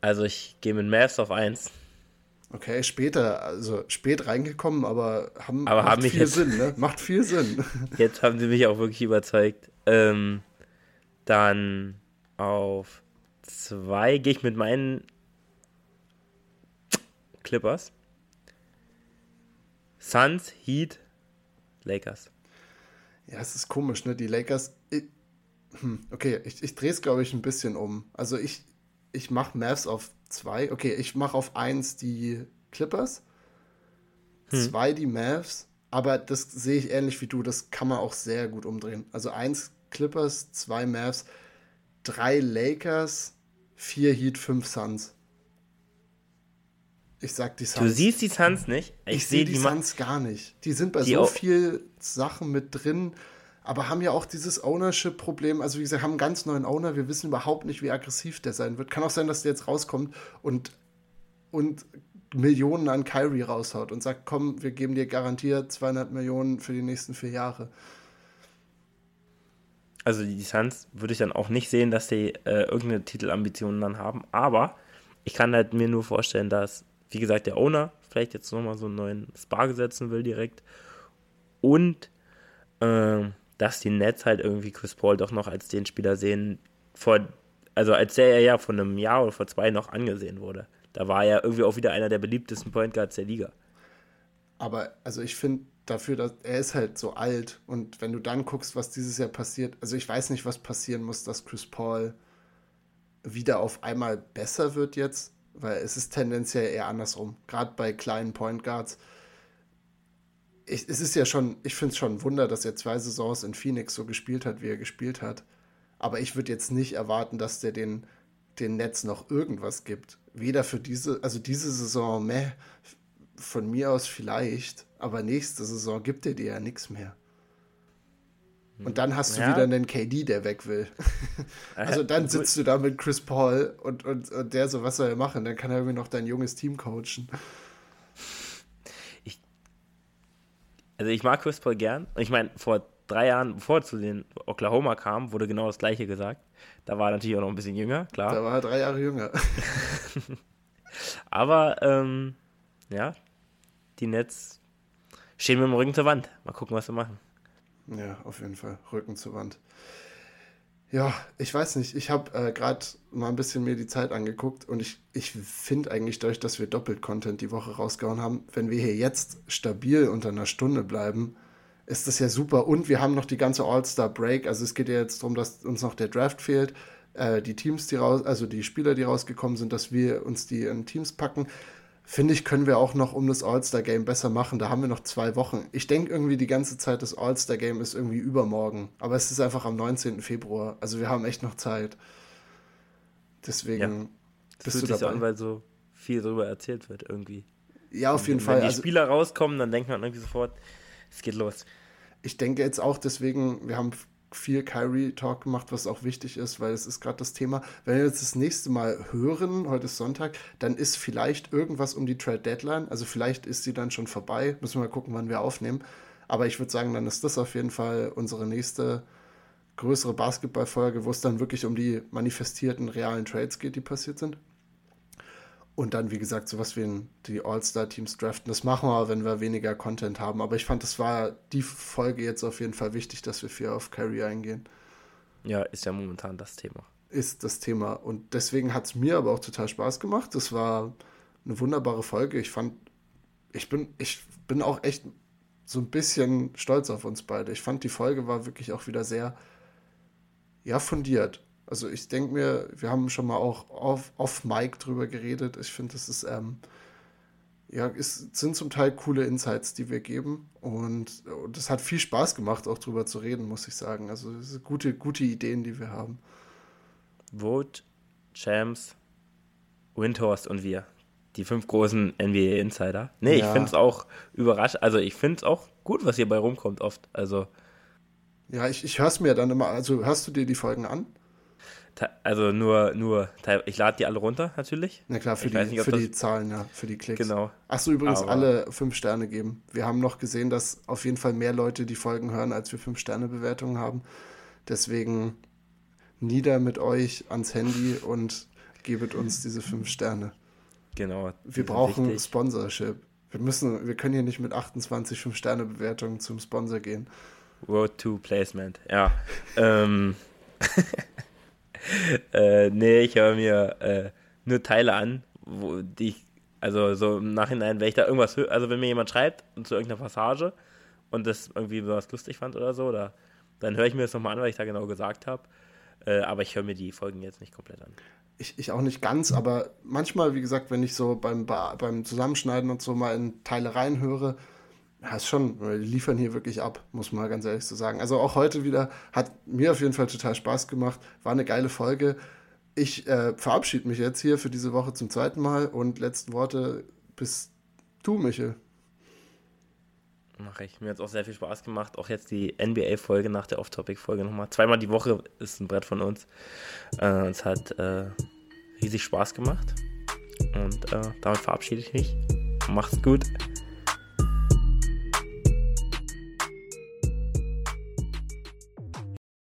Speaker 2: also ich gehe mit Mavs auf 1.
Speaker 1: Okay, später, also spät reingekommen, aber haben
Speaker 2: aber
Speaker 1: macht
Speaker 2: haben
Speaker 1: viel jetzt, Sinn, ne? Macht viel Sinn. <laughs>
Speaker 2: Jetzt haben sie mich auch wirklich überzeugt. Ähm, dann auf zwei gehe ich mit meinen Clippers. Suns, Heat, Lakers.
Speaker 1: Ja, es ist komisch, ne? Die Lakers. Ich, hm, okay, ich, ich drehe es, glaube ich, ein bisschen um. Also ich, ich mache Mavs auf zwei. Okay, ich mache auf eins die Clippers, hm. zwei die Mavs, aber das sehe ich ähnlich wie du, das kann man auch sehr gut umdrehen. Also eins Clippers, zwei Mavs, drei Lakers, vier Heat, fünf Suns. Ich sag die
Speaker 2: Suns. Du siehst die Suns nicht?
Speaker 1: Ich, ich sehe die, die Suns gar nicht. Die sind bei so viel Sachen mit drin aber haben ja auch dieses Ownership-Problem. Also, wie gesagt, haben einen ganz neuen Owner. Wir wissen überhaupt nicht, wie aggressiv der sein wird. Kann auch sein, dass der jetzt rauskommt und, und Millionen an Kyrie raushaut und sagt: Komm, wir geben dir garantiert 200 Millionen für die nächsten vier Jahre.
Speaker 2: Also, die Suns würde ich dann auch nicht sehen, dass sie äh, irgendeine Titelambitionen dann haben. Aber ich kann halt mir nur vorstellen, dass, wie gesagt, der Owner vielleicht jetzt nochmal so einen neuen Spar setzen will direkt. Und. Ähm, dass die Nets halt irgendwie Chris Paul doch noch als den Spieler sehen, vor, also als der ja vor einem Jahr oder vor zwei noch angesehen wurde. Da war er irgendwie auch wieder einer der beliebtesten Point Guards der Liga.
Speaker 1: Aber also ich finde dafür, dass er ist halt so alt und wenn du dann guckst, was dieses Jahr passiert, also ich weiß nicht, was passieren muss, dass Chris Paul wieder auf einmal besser wird jetzt, weil es ist tendenziell eher andersrum. Gerade bei kleinen Point Guards ich, es ist ja schon, ich finde es schon ein Wunder, dass er zwei Saisons in Phoenix so gespielt hat, wie er gespielt hat. Aber ich würde jetzt nicht erwarten, dass der den, den Netz noch irgendwas gibt. Weder für diese, also diese Saison, meh, von mir aus vielleicht, aber nächste Saison gibt er dir ja nichts mehr. Und dann hast du ja. wieder einen KD, der weg will. <laughs> also dann sitzt du da mit Chris Paul und, und, und der so, was soll er machen? Dann kann er irgendwie noch dein junges Team coachen.
Speaker 2: Also ich mag Chris Paul gern. Ich meine, vor drei Jahren, bevor er zu den Oklahoma kam, wurde genau das gleiche gesagt. Da war er natürlich auch noch ein bisschen jünger, klar.
Speaker 1: Da war er drei Jahre jünger. <laughs>
Speaker 2: Aber ähm, ja, die Nets stehen mit dem Rücken zur Wand. Mal gucken, was sie machen.
Speaker 1: Ja, auf jeden Fall. Rücken zur Wand. Ja, ich weiß nicht. Ich habe äh, gerade mal ein bisschen mir die Zeit angeguckt und ich, ich finde eigentlich dadurch, dass wir doppelt Content die Woche rausgehauen haben, wenn wir hier jetzt stabil unter einer Stunde bleiben, ist das ja super. Und wir haben noch die ganze All-Star-Break. Also es geht ja jetzt darum, dass uns noch der Draft fehlt. Äh, die Teams, die raus, also die Spieler, die rausgekommen sind, dass wir uns die in Teams packen finde ich, können wir auch noch um das All-Star-Game besser machen. Da haben wir noch zwei Wochen. Ich denke irgendwie die ganze Zeit, das All-Star-Game ist irgendwie übermorgen. Aber es ist einfach am 19. Februar. Also wir haben echt noch Zeit. Deswegen ja.
Speaker 2: bist fühlt du dabei. So an, weil so viel darüber erzählt wird irgendwie.
Speaker 1: Ja, auf jeden
Speaker 2: wenn,
Speaker 1: Fall.
Speaker 2: Wenn die also, Spieler rauskommen, dann denkt man irgendwie sofort, es geht los.
Speaker 1: Ich denke jetzt auch deswegen, wir haben viel Kyrie-Talk gemacht, was auch wichtig ist, weil es ist gerade das Thema. Wenn wir jetzt das nächste Mal hören, heute ist Sonntag, dann ist vielleicht irgendwas um die Trade Deadline. Also vielleicht ist sie dann schon vorbei. Müssen wir mal gucken, wann wir aufnehmen. Aber ich würde sagen, dann ist das auf jeden Fall unsere nächste größere Basketballfolge, wo es dann wirklich um die manifestierten realen Trades geht, die passiert sind. Und dann, wie gesagt, sowas wie die All-Star-Teams draften. Das machen wir, wenn wir weniger Content haben. Aber ich fand, das war die Folge jetzt auf jeden Fall wichtig, dass wir viel auf Carrie eingehen.
Speaker 2: Ja, ist ja momentan das Thema.
Speaker 1: Ist das Thema. Und deswegen hat es mir aber auch total Spaß gemacht. Das war eine wunderbare Folge. Ich fand, ich bin, ich bin auch echt so ein bisschen stolz auf uns beide. Ich fand, die Folge war wirklich auch wieder sehr, ja, fundiert. Also ich denke mir, wir haben schon mal auch off, off Mic drüber geredet. Ich finde, das ist, ähm, ja, es sind zum Teil coole Insights, die wir geben. Und, und hat viel Spaß gemacht, auch drüber zu reden, muss ich sagen. Also es sind gute, gute Ideen, die wir haben.
Speaker 2: Vote, Champs, Windhorst und wir. Die fünf großen NBA-Insider. Nee, ja. ich finde es auch überraschend. Also ich finde es auch gut, was hier bei rumkommt oft. Also.
Speaker 1: Ja, ich, ich höre es mir dann immer. Also hörst du dir die Folgen an?
Speaker 2: Also nur, nur, ich lade die alle runter natürlich.
Speaker 1: Na klar, für, die, nicht, für die Zahlen, ja, für die Klicks.
Speaker 2: Genau.
Speaker 1: Achso, übrigens Aber alle fünf Sterne geben. Wir haben noch gesehen, dass auf jeden Fall mehr Leute die Folgen hören, als wir fünf Sterne Bewertungen haben. Deswegen nieder mit euch ans Handy und gebet uns diese fünf Sterne.
Speaker 2: Genau.
Speaker 1: Wir brauchen wichtig. Sponsorship. Wir müssen, wir können hier nicht mit 28 fünf Sterne Bewertungen zum Sponsor gehen.
Speaker 2: Road to Placement, ja. <laughs> ähm. <laughs> <laughs> äh, nee, ich höre mir äh, nur Teile an, wo die ich, also so im Nachhinein, wenn ich da irgendwas höre, also wenn mir jemand schreibt zu irgendeiner Passage und das irgendwie was lustig fand oder so, oder, dann höre ich mir das nochmal an, weil ich da genau gesagt habe. Äh, aber ich höre mir die Folgen jetzt nicht komplett an.
Speaker 1: Ich, ich auch nicht ganz, aber manchmal, wie gesagt, wenn ich so beim, beim Zusammenschneiden und so mal in Teile reinhöre, ja, ist schon, die liefern hier wirklich ab, muss man ganz ehrlich so sagen. Also auch heute wieder hat mir auf jeden Fall total Spaß gemacht, war eine geile Folge. Ich äh, verabschiede mich jetzt hier für diese Woche zum zweiten Mal und letzten Worte bis du, Michel.
Speaker 2: Mache ich. Mir hat es auch sehr viel Spaß gemacht. Auch jetzt die NBA-Folge nach der Off-Topic-Folge nochmal. Zweimal die Woche ist ein Brett von uns. Äh, es hat äh, riesig Spaß gemacht. Und äh, damit verabschiede ich mich. Macht's gut.